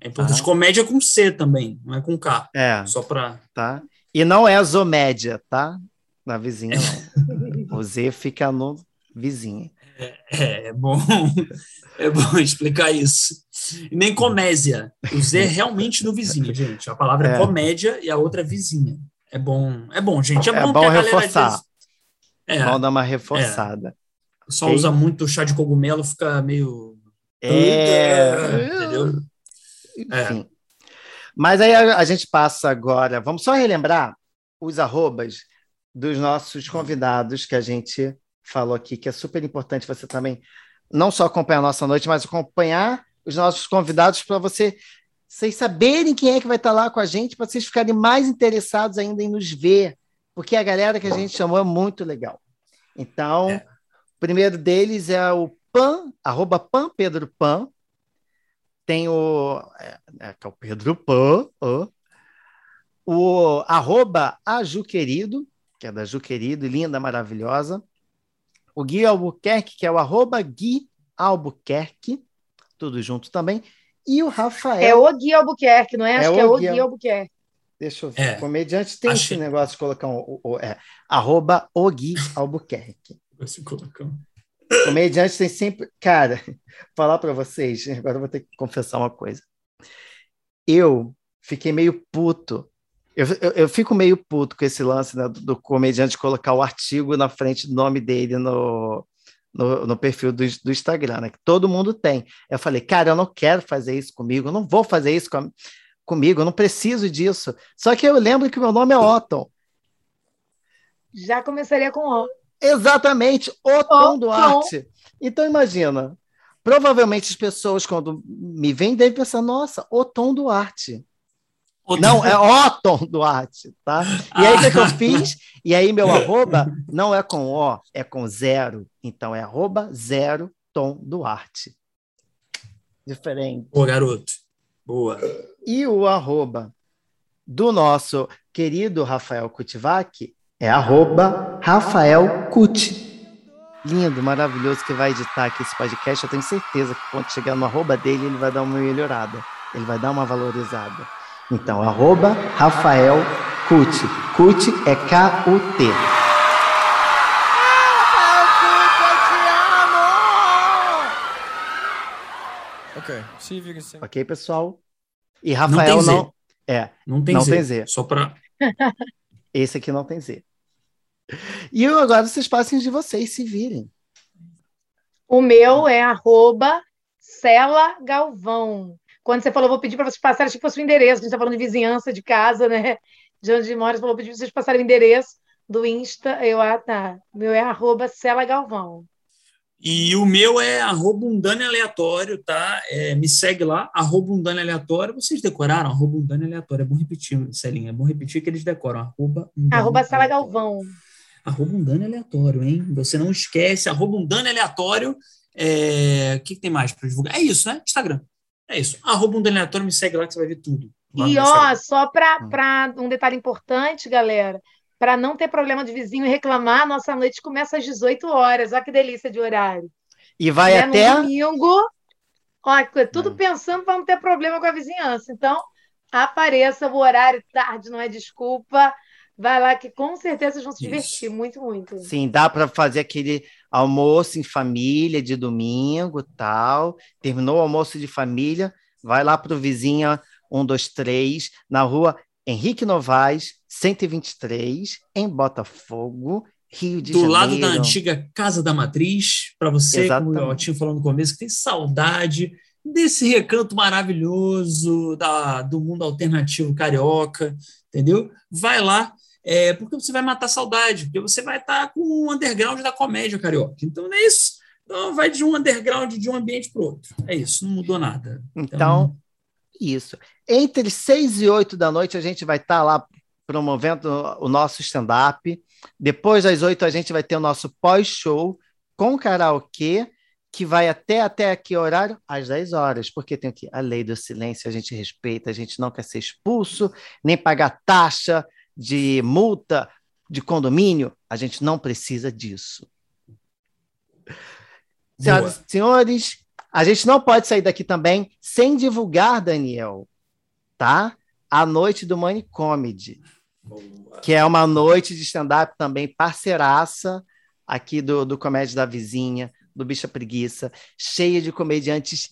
É importante. Ah. Comédia com C também, não é com K. É, Só para. tá? E não é Zomédia, tá? Na vizinha, não. O Z fica no vizinho. É, é bom. É bom explicar isso. E nem comésia. O Z é realmente do vizinho, gente. A palavra é, É. comédia e a outra é vizinha. É bom, é bom, gente. É, É bom, bom galera às reforçar. vezes- É, Vamos dar uma reforçada. só ok. usa muito chá de cogumelo, fica meio. É. Entendeu? Enfim. Mas aí a, a gente passa agora. Vamos só relembrar os arrobas dos nossos convidados que a gente falou aqui, que é super importante você também não só acompanhar a nossa noite, mas acompanhar os nossos convidados para você vocês saberem quem é que vai estar lá com a gente, para vocês ficarem mais interessados ainda em nos ver, porque a galera que a gente chamou é muito legal. Então, É. o primeiro deles é o Pan, arroba Pan Pedro Pan. Tem o, é, é, que é o Pedro Pan, ó. o arroba a Ju Querido, que é da Ju Querido, linda, maravilhosa. O Gui Albuquerque, que é o arroba Gui Albuquerque, tudo junto também. E o Rafael. É o Gui Albuquerque, não é? Acho É que é o o Gui Gui Albuquerque. Deixa eu ver. É. Comediante tem Achei. esse negócio de colocar um. o- o- é, arroba o Gui Albuquerque. Você colocou. Comediante tem sempre. Cara, falar para vocês, agora eu vou ter que confessar uma coisa. Eu fiquei meio puto. Eu, eu, eu fico meio puto com esse lance né, do, do comediante colocar o artigo na frente do nome dele no, no, no perfil do, do Instagram, né? Que todo mundo tem. Eu falei, cara, eu não quero fazer isso comigo, eu não vou fazer isso com a- comigo, eu não preciso disso. Só que eu lembro que meu nome é Otton. Já começaria com O. Exatamente, o Tom. Tom Duarte. Então, imagina, provavelmente as pessoas, quando me veem, devem pensar, nossa, o Tom Duarte. Não, é o Tom Duarte, tá? E aí, o que, que eu fiz? E aí, meu arroba não é com O, é com zero. Então, é arroba zero Tom Duarte. Diferente. Pô, garoto. Boa. E o arroba do nosso querido Rafael Cutivac é arroba Rafael Cuti. Lindo, maravilhoso, que vai editar aqui esse podcast. Eu tenho certeza que quando chegar no arroba dele, ele vai dar uma melhorada. Ele vai dar uma valorizada. Então, arroba Rafael Cuti. Cuti é K-U-T. See if you can sing. Ok, pessoal? E Rafael tem Z. não. É, Não tem Não Z. tem Z. Só para. esse aqui não tem Z. E eu agora vocês passem de vocês se virem. O meu é arroba Cela Galvão. Quando você falou, vou pedir para vocês passarem, acho que fosse o endereço, a gente está falando de vizinhança, de casa, né? De onde mora, você falou, vou pedir para vocês passarem o endereço do Insta. Eu, ah, tá. O meu é arroba Cela Galvão. E o meu é arroba aleatório, tá? É, me segue lá, arroba aleatório. Vocês decoraram? Arroba aleatório. É bom repetir, Celinha. É bom repetir que eles decoram. Arroba Arroba Sala Galvão. Arroba aleatório, hein? Você não esquece. Arroba aleatório. É... O que, que tem mais para divulgar? É isso, né? Instagram. É isso. Arroba aleatório, me segue lá que você vai ver tudo. e ó, só para um detalhe importante, galera para não ter problema de vizinho e reclamar, nossa noite começa às 18 horas. Olha que delícia de horário. E vai é até. No domingo. Olha, tudo é. pensando para não ter problema com a vizinhança. Então, apareça, o horário tarde não é desculpa. Vai lá que com certeza vocês vão se divertir Isso. muito, muito. Sim, dá para fazer aquele almoço em família de domingo, tal. Terminou o almoço de família, vai lá para o vizinho 123 na rua Henrique Novaes, 123, em Botafogo, Rio de Do Janeiro. lado da antiga Casa da Matriz, para você, Exatamente. como eu tinha falado no começo, que tem saudade desse recanto maravilhoso da, do mundo alternativo carioca, entendeu? Vai lá, é, porque você vai matar saudade, porque você vai estar tá com o underground da comédia carioca. Então é isso. Então vai de um underground de um ambiente para outro. É isso, não mudou nada. Então, então isso. Entre seis e oito da noite, a gente vai estar tá lá promovendo o nosso stand-up. Depois das oito, a gente vai ter o nosso pós-show com karaokê, que vai até, até aqui horário? Às 10 horas, porque tem aqui a lei do silêncio, a gente respeita, a gente não quer ser expulso, nem pagar taxa de multa de condomínio, a gente não precisa disso. Senhoras e senhores, a gente não pode sair daqui também sem divulgar, Daniel, tá? A noite do Money Comedy, que é uma noite de stand-up também parceiraça aqui do, do Comédia da Vizinha, do Bicha Preguiça, cheia de comediantes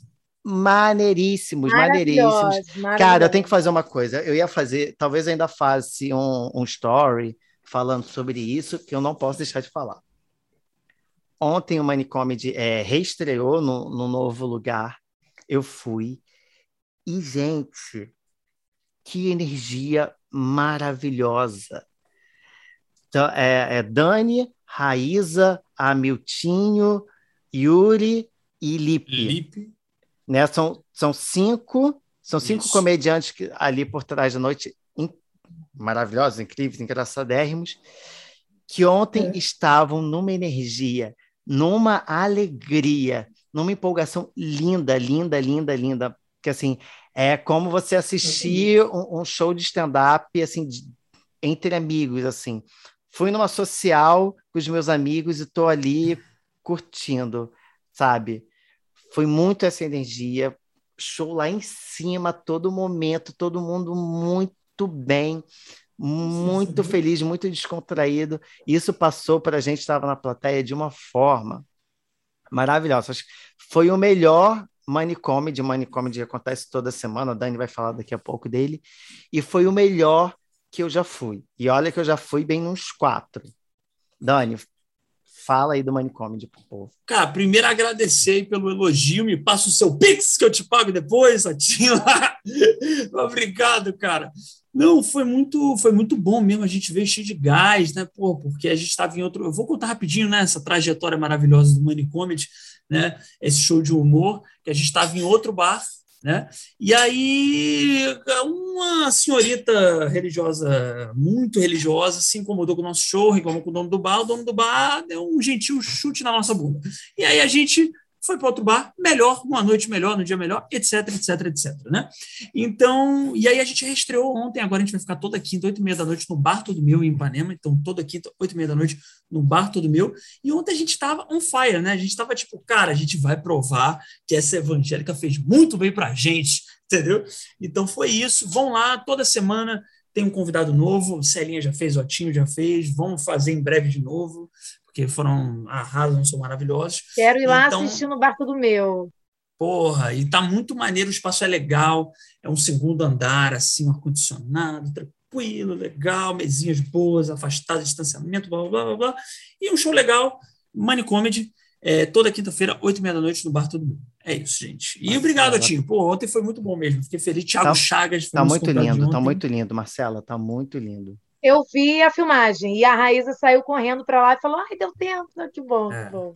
maneiríssimos, maneiríssimos. Cara, eu tenho que fazer uma coisa. Eu ia fazer, talvez ainda faça um, um story falando sobre isso, que eu não posso deixar de falar. Ontem o Manicomedy é, reestreou no, no novo lugar. Eu fui. E, gente, que energia maravilhosa. Então, é, é Dani, Raíza, Amiltinho, Yuri e Lipe. Lipe. Né? São, são cinco, são cinco Isso. comediantes que, ali por trás da noite in, maravilhosos, incríveis, engraçadérrimos, que ontem é. estavam numa energia numa alegria, numa empolgação linda, linda, linda, linda. Que assim, é como você assistir um, um show de stand-up assim, de, entre amigos, assim. Fui numa social com os meus amigos e estou ali curtindo, sabe? Foi muito essa energia, show lá em cima, todo momento, todo mundo muito bem, muito sim, feliz, muito descontraído. Isso passou para a gente estava na plateia de uma forma maravilhosa. Foi o melhor manicômio de manicômio que acontece toda semana. A Dani vai falar daqui a pouco dele. E foi o melhor que eu já fui. E olha que eu já fui bem nos quatro. Dani, Fala aí do Manicomedy pro povo. Cara, primeiro agradecer pelo elogio. Me passa o seu Pix que eu te pago depois, Satinho. Obrigado, cara. Não, foi muito, foi muito bom mesmo. A gente veio cheio de gás, né? Pô, porque a gente estava em outro. Eu vou contar rapidinho, né? Essa trajetória maravilhosa do Manicomedy, né? Esse show de humor, que a gente estava em outro bar né? E aí, uma senhorita religiosa, muito religiosa, se incomodou com o nosso show, reclamou com o dono do bar, o dono do bar deu um gentil chute na nossa bunda. E aí a gente foi para outro bar, melhor, uma noite melhor, no dia melhor, etc, etc, etc, né? Então, e aí a gente reestreou ontem, agora a gente vai ficar toda quinta, oito e meia da noite, no Bar Todo Meu, em Ipanema, então toda quinta, oito e meia da noite, no Bar Todo Meu, e ontem a gente estava on fire, né? A gente estava tipo, cara, a gente vai provar que essa evangélica fez muito bem pra gente, entendeu? Então foi isso, vão lá, toda semana tem um convidado novo, Celinha já fez, Otinho já fez, vamos fazer em breve de novo porque foram arrasam, são maravilhosos. Quero ir lá então, assistir no barco do meu. Porra, e tá muito maneiro, o espaço é legal, é um segundo andar, assim, um ar-condicionado, tranquilo, legal, mesinhas boas, afastado, distanciamento, blá, blá, blá, blá, e um show legal, Money Comedy, é, toda quinta-feira, oito e meia da noite, no Bar Todo Mundo. É isso, gente. E obrigado. Tinho. Pô, ontem foi muito bom mesmo. Fiquei feliz. Thiago Tá- Chagas foi Tá muito lindo, tá muito lindo, Marcela, tá muito lindo. Eu vi a filmagem e a Raíza saiu correndo para lá e falou: ai, deu tempo. Ah, Que bom, É. que bom.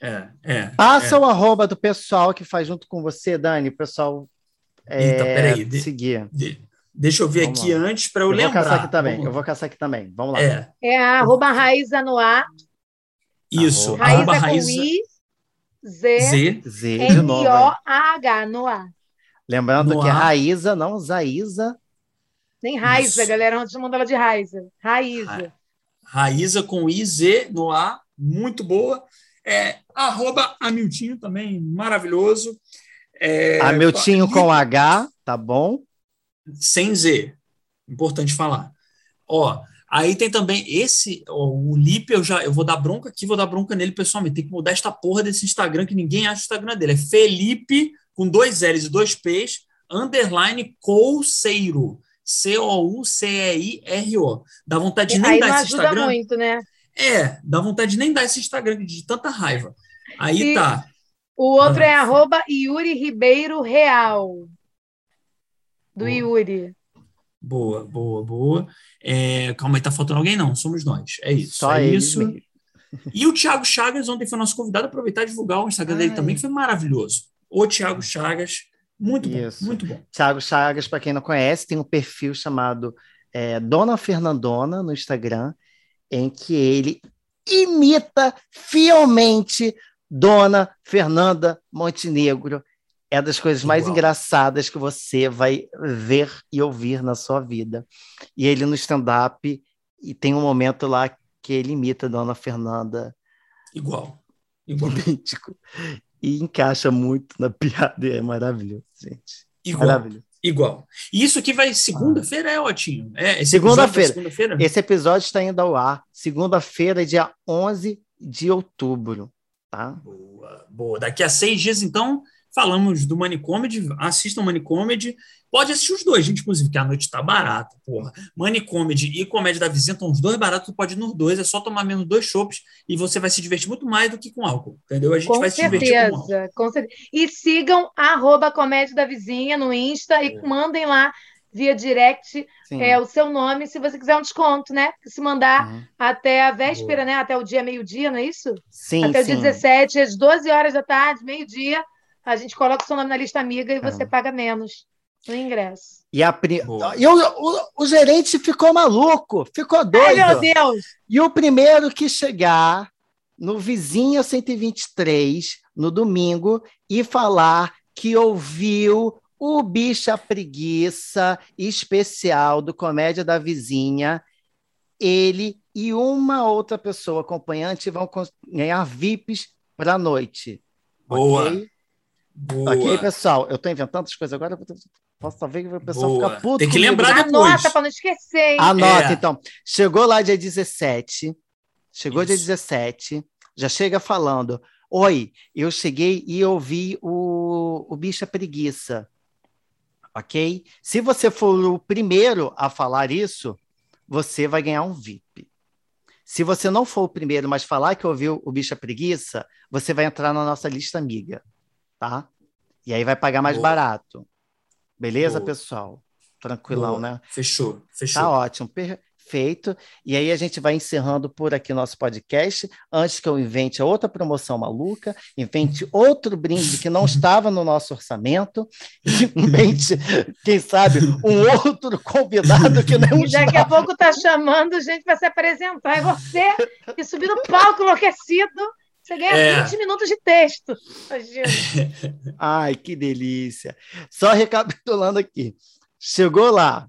É, é. Passa é. o arroba do pessoal que faz junto com você, Dani, o pessoal é, Eita, peraí, de- seguir. De- Deixa eu ver Vamos aqui lá. antes para eu, Eu vou lembrar. caçar aqui também, Vamos eu vou caçar aqui também. Vamos lá. É, É a arroba Raíza no ar, isso. Arroba. Raíza Arroba com Raíza I, Z, Z. Z de novo. N-O-A-H, no ar. Lembrando No que é ar. Raíza, não Zaíza. Nem Raiza, Isso. galera, antes chamando ela de Raiza. Raíza. Raíza com IZ no ar, muito boa. É, arroba Amiltinho também, maravilhoso. É, a Miltinho li- com H, tá bom? sem Z. Importante falar. Ó, aí tem também esse, ó, o Lipe, eu já eu vou dar bronca aqui, vou dar bronca nele pessoalmente. Tem que mudar esta porra desse Instagram que ninguém acha o Instagram dele. É Felipe com dois L's e dois P's, underline Couceiro. C-O-U-C-E-I-R-O. Dá vontade de nem Aí dar não esse ajuda Instagram. muito, né? É, dá vontade de nem dar esse Instagram de tanta raiva. Aí E- tá. O outro Ah. é arroba Yuri Ribeiro Real. Do Boa. Yuri. Boa, boa, boa. É, calma aí, tá faltando alguém? Não, somos nós. É isso. Só é isso. mesmo. E o Thiago Chagas ontem foi nosso convidado. Aproveitar e divulgar o Instagram dele Ai. também, que foi maravilhoso. O Thiago Chagas, muito bom, Isso. muito bom. Thiago Chagas, para quem não conhece, tem um perfil chamado é, Dona Fernandona no Instagram, em que ele imita fielmente Dona Fernanda Montenegro. É das coisas mais Igual. engraçadas que você vai ver e ouvir na sua vida. E ele no stand-up, e tem um momento lá que ele imita Dona Fernanda Igual. Igual. idêntico e encaixa muito na piada. e É maravilhoso, gente. Igual. Maravilhoso. igual. E isso aqui vai segunda-feira, é ótimo. É, Segunda-feira. Segunda-feira. Esse episódio está indo ao ar segunda-feira, dia 11 de outubro, tá? Boa, boa. Daqui a seis dias, então, falamos do Manicomedy. Assistam Manicomedy. Pode assistir os dois, gente, inclusive, que a noite tá barata, porra. Manicomedy e Comédia da Vizinha estão os dois baratos, tu pode ir nos dois, é só tomar menos dois chopps e você vai se divertir muito mais do que com álcool, entendeu? A gente Com vai se divertir com álcool. certeza, com certeza. E sigam arroba Comédia da Vizinha no Insta e É. mandem lá via direct Sim. é, o seu nome se você quiser um desconto, né? Se mandar Uhum. até a véspera, Boa. né? Até o dia meio-dia, não é isso? Sim, até o sim. dia 17, às 12 horas da tarde, meio-dia, a gente coloca o seu nome na lista amiga e você É. paga menos no ingresso. E, a pri... Boa. e o, o, o gerente ficou maluco, ficou Ai, doido. meu Deus! E o primeiro que chegar no vizinho 123, no domingo, e falar que ouviu o Bicha Preguiça especial do Comédia da Vizinha, ele e uma outra pessoa acompanhante vão ganhar VIPs para a noite. Boa. Ok? Boa. Ok, pessoal? Eu estou inventando as coisas agora, posso talvez o pessoal Boa. ficar puto Tem que comigo. lembrar depois. Anota para não esquecer, hein? Anota, É. então. Chegou lá dia 17. Chegou dia Isso. 17. Já chega falando: Oi, eu cheguei e ouvi o, o Bicha Preguiça. Ok? Se você for o primeiro a falar isso, você vai ganhar um VIP. Se você não for o primeiro, mas falar que ouviu o Bicha Preguiça, você vai entrar na nossa lista amiga. Tá? E aí vai pagar mais Boa. barato. Beleza, Boa. pessoal? Tranquilão, Boa. né? Fechou, fechou. Tá ótimo, perfeito. E aí a gente vai encerrando por aqui nosso podcast. Antes que eu invente outra promoção maluca, invente outro brinde que não estava no nosso orçamento, invente, quem sabe, um outro convidado que não E daqui a pouco tá chamando gente para se apresentar. E você, que subir no palco enlouquecido, você ganha É. 20 minutos de texto. Ai, que delícia. Só recapitulando aqui. Chegou lá,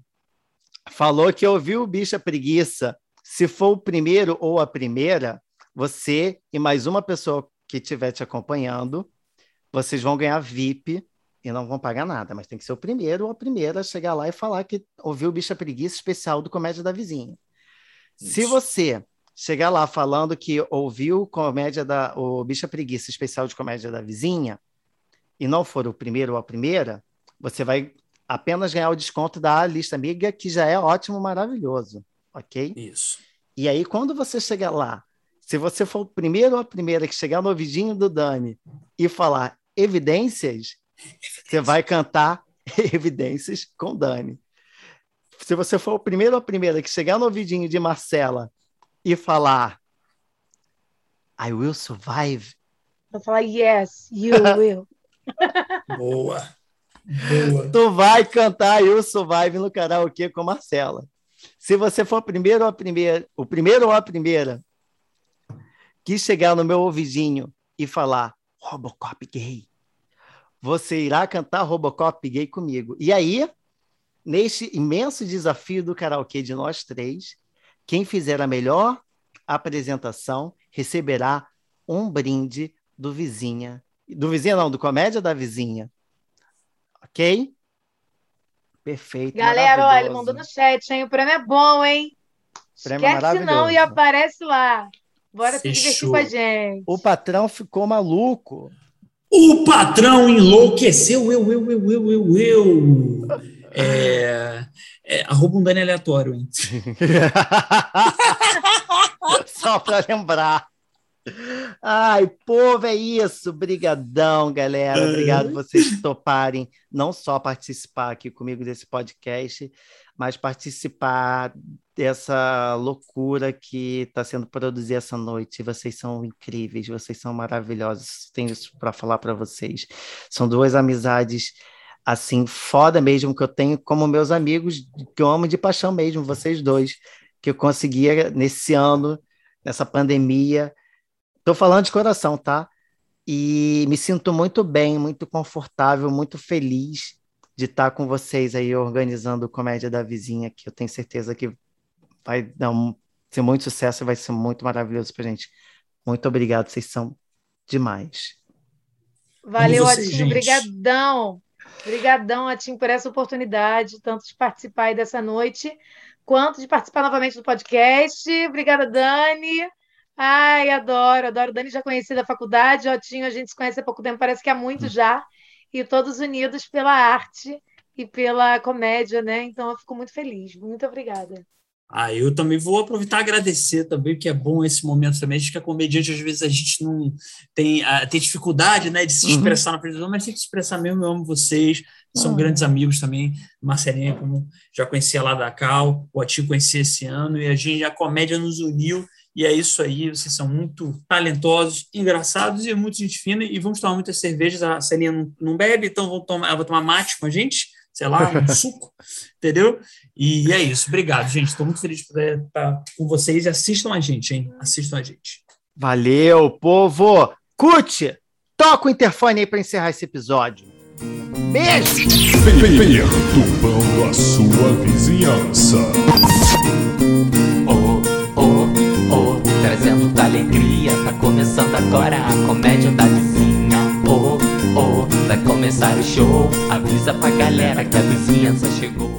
falou que ouviu o Bicha Preguiça. Se for o primeiro ou a primeira, você e mais uma pessoa que estiver te acompanhando, vocês vão ganhar VIP e não vão pagar nada, mas tem que ser o primeiro ou a primeira a chegar lá e falar que ouviu o Bicha Preguiça especial do Comédia da Vizinha. Se Isso. você chegar lá falando que ouviu comédia da, o Bicha Preguiça especial de comédia da vizinha e não for o primeiro ou a primeira, você vai apenas ganhar o desconto da lista amiga, que já é ótimo, maravilhoso, ok? Isso. E aí, quando você chegar lá, se você for o primeiro ou a primeira que chegar no ouvidinho do Dani e falar, evidências, você vai cantar evidências com Dani. Se você for o primeiro ou a primeira que chegar no ouvidinho de Marcela e falar I will survive. Vou falar yes, you will. Boa. Boa. Tu vai cantar I will survive no karaokê com Marcela. Se você for o primeiro ou a primeira, o primeiro ou a primeira que chegar no meu ouvidinho e falar Robocop gay, você irá cantar Robocop gay comigo. E aí, neste imenso desafio do karaokê de nós três, quem fizer a melhor apresentação receberá um brinde do vizinha. Do vizinha não, do comédia da vizinha. Ok? Perfeito. Galera, olha, ele mandou no chat, hein? O prêmio é bom, hein? Prêmio Esquece não e aparece lá. Bora se divertir com a gente. O patrão ficou maluco. O patrão enlouqueceu. Eu, eu, eu, eu, eu, eu. É, é, arroba um Dani aleatório, hein? Só para lembrar. Ai, povo, é isso. Brigadão, galera. Obrigado vocês toparem não só participar aqui comigo desse podcast, mas participar dessa loucura que está sendo produzida essa noite. Vocês são incríveis, vocês são maravilhosos. Tenho isso para falar para vocês. São duas amizades assim foda mesmo que eu tenho como meus amigos que eu amo de paixão mesmo, vocês dois, que eu conseguia nesse ano, nessa pandemia. Estou falando de coração, tá? E me sinto muito bem, muito confortável, muito feliz de estar com vocês aí organizando o Comédia da Vizinha, que eu tenho certeza que vai dar um, ser muito sucesso e vai ser muito maravilhoso pra gente. Muito obrigado, vocês são demais. Valeu, Atinho, obrigadão. Obrigadão, Atim, por essa oportunidade, tanto de participar aí dessa noite, quanto de participar novamente do podcast. Obrigada, Dani. Ai, adoro, adoro. Dani já conheci da faculdade, Otinho a gente se conhece há pouco tempo, parece que há muito já, e todos unidos pela arte e pela comédia, né? Então eu fico muito feliz. Muito obrigada. Ah, eu também vou aproveitar e agradecer também, que é bom esse momento também. Acho que a comediante, às vezes, a gente não tem, uh, tem dificuldade né, de se uhum. expressar uhum. na televisão, mas tem que se expressar mesmo. Eu amo vocês, são uhum. grandes amigos também. Marcelinha, como já conhecia lá da Cal, o Atinho conhecia esse ano, e a gente, a comédia nos uniu, e é isso aí. Vocês são muito talentosos, engraçados e muito gente fina, e vamos tomar muitas cervejas. A Celinha não, não bebe, então vou tomar, ela vai tomar mate com a gente sei lá, um suco, entendeu? E é isso. Obrigado, gente. Estou muito feliz de poder estar com vocês e assistam a gente, hein? Assistam a gente. Valeu, povo! Curte! Toca o interfone aí para encerrar esse episódio. Beijo! Perturbando a sua vizinhança. Oh, oh, oh, trazendo alegria. Tá começando agora a comédia da vizinha. Oh, vai começar o show. Avisa pra galera que a vizinhança chegou.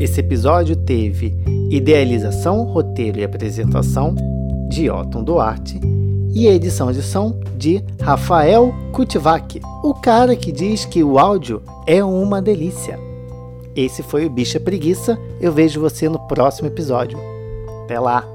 Esse episódio teve idealização, roteiro e apresentação de Otton Duarte e edição de som de Rafael Kutivac, o cara que diz que o áudio é uma delícia. Esse foi o Bicha Preguiça. Eu vejo você no próximo episódio. Até lá!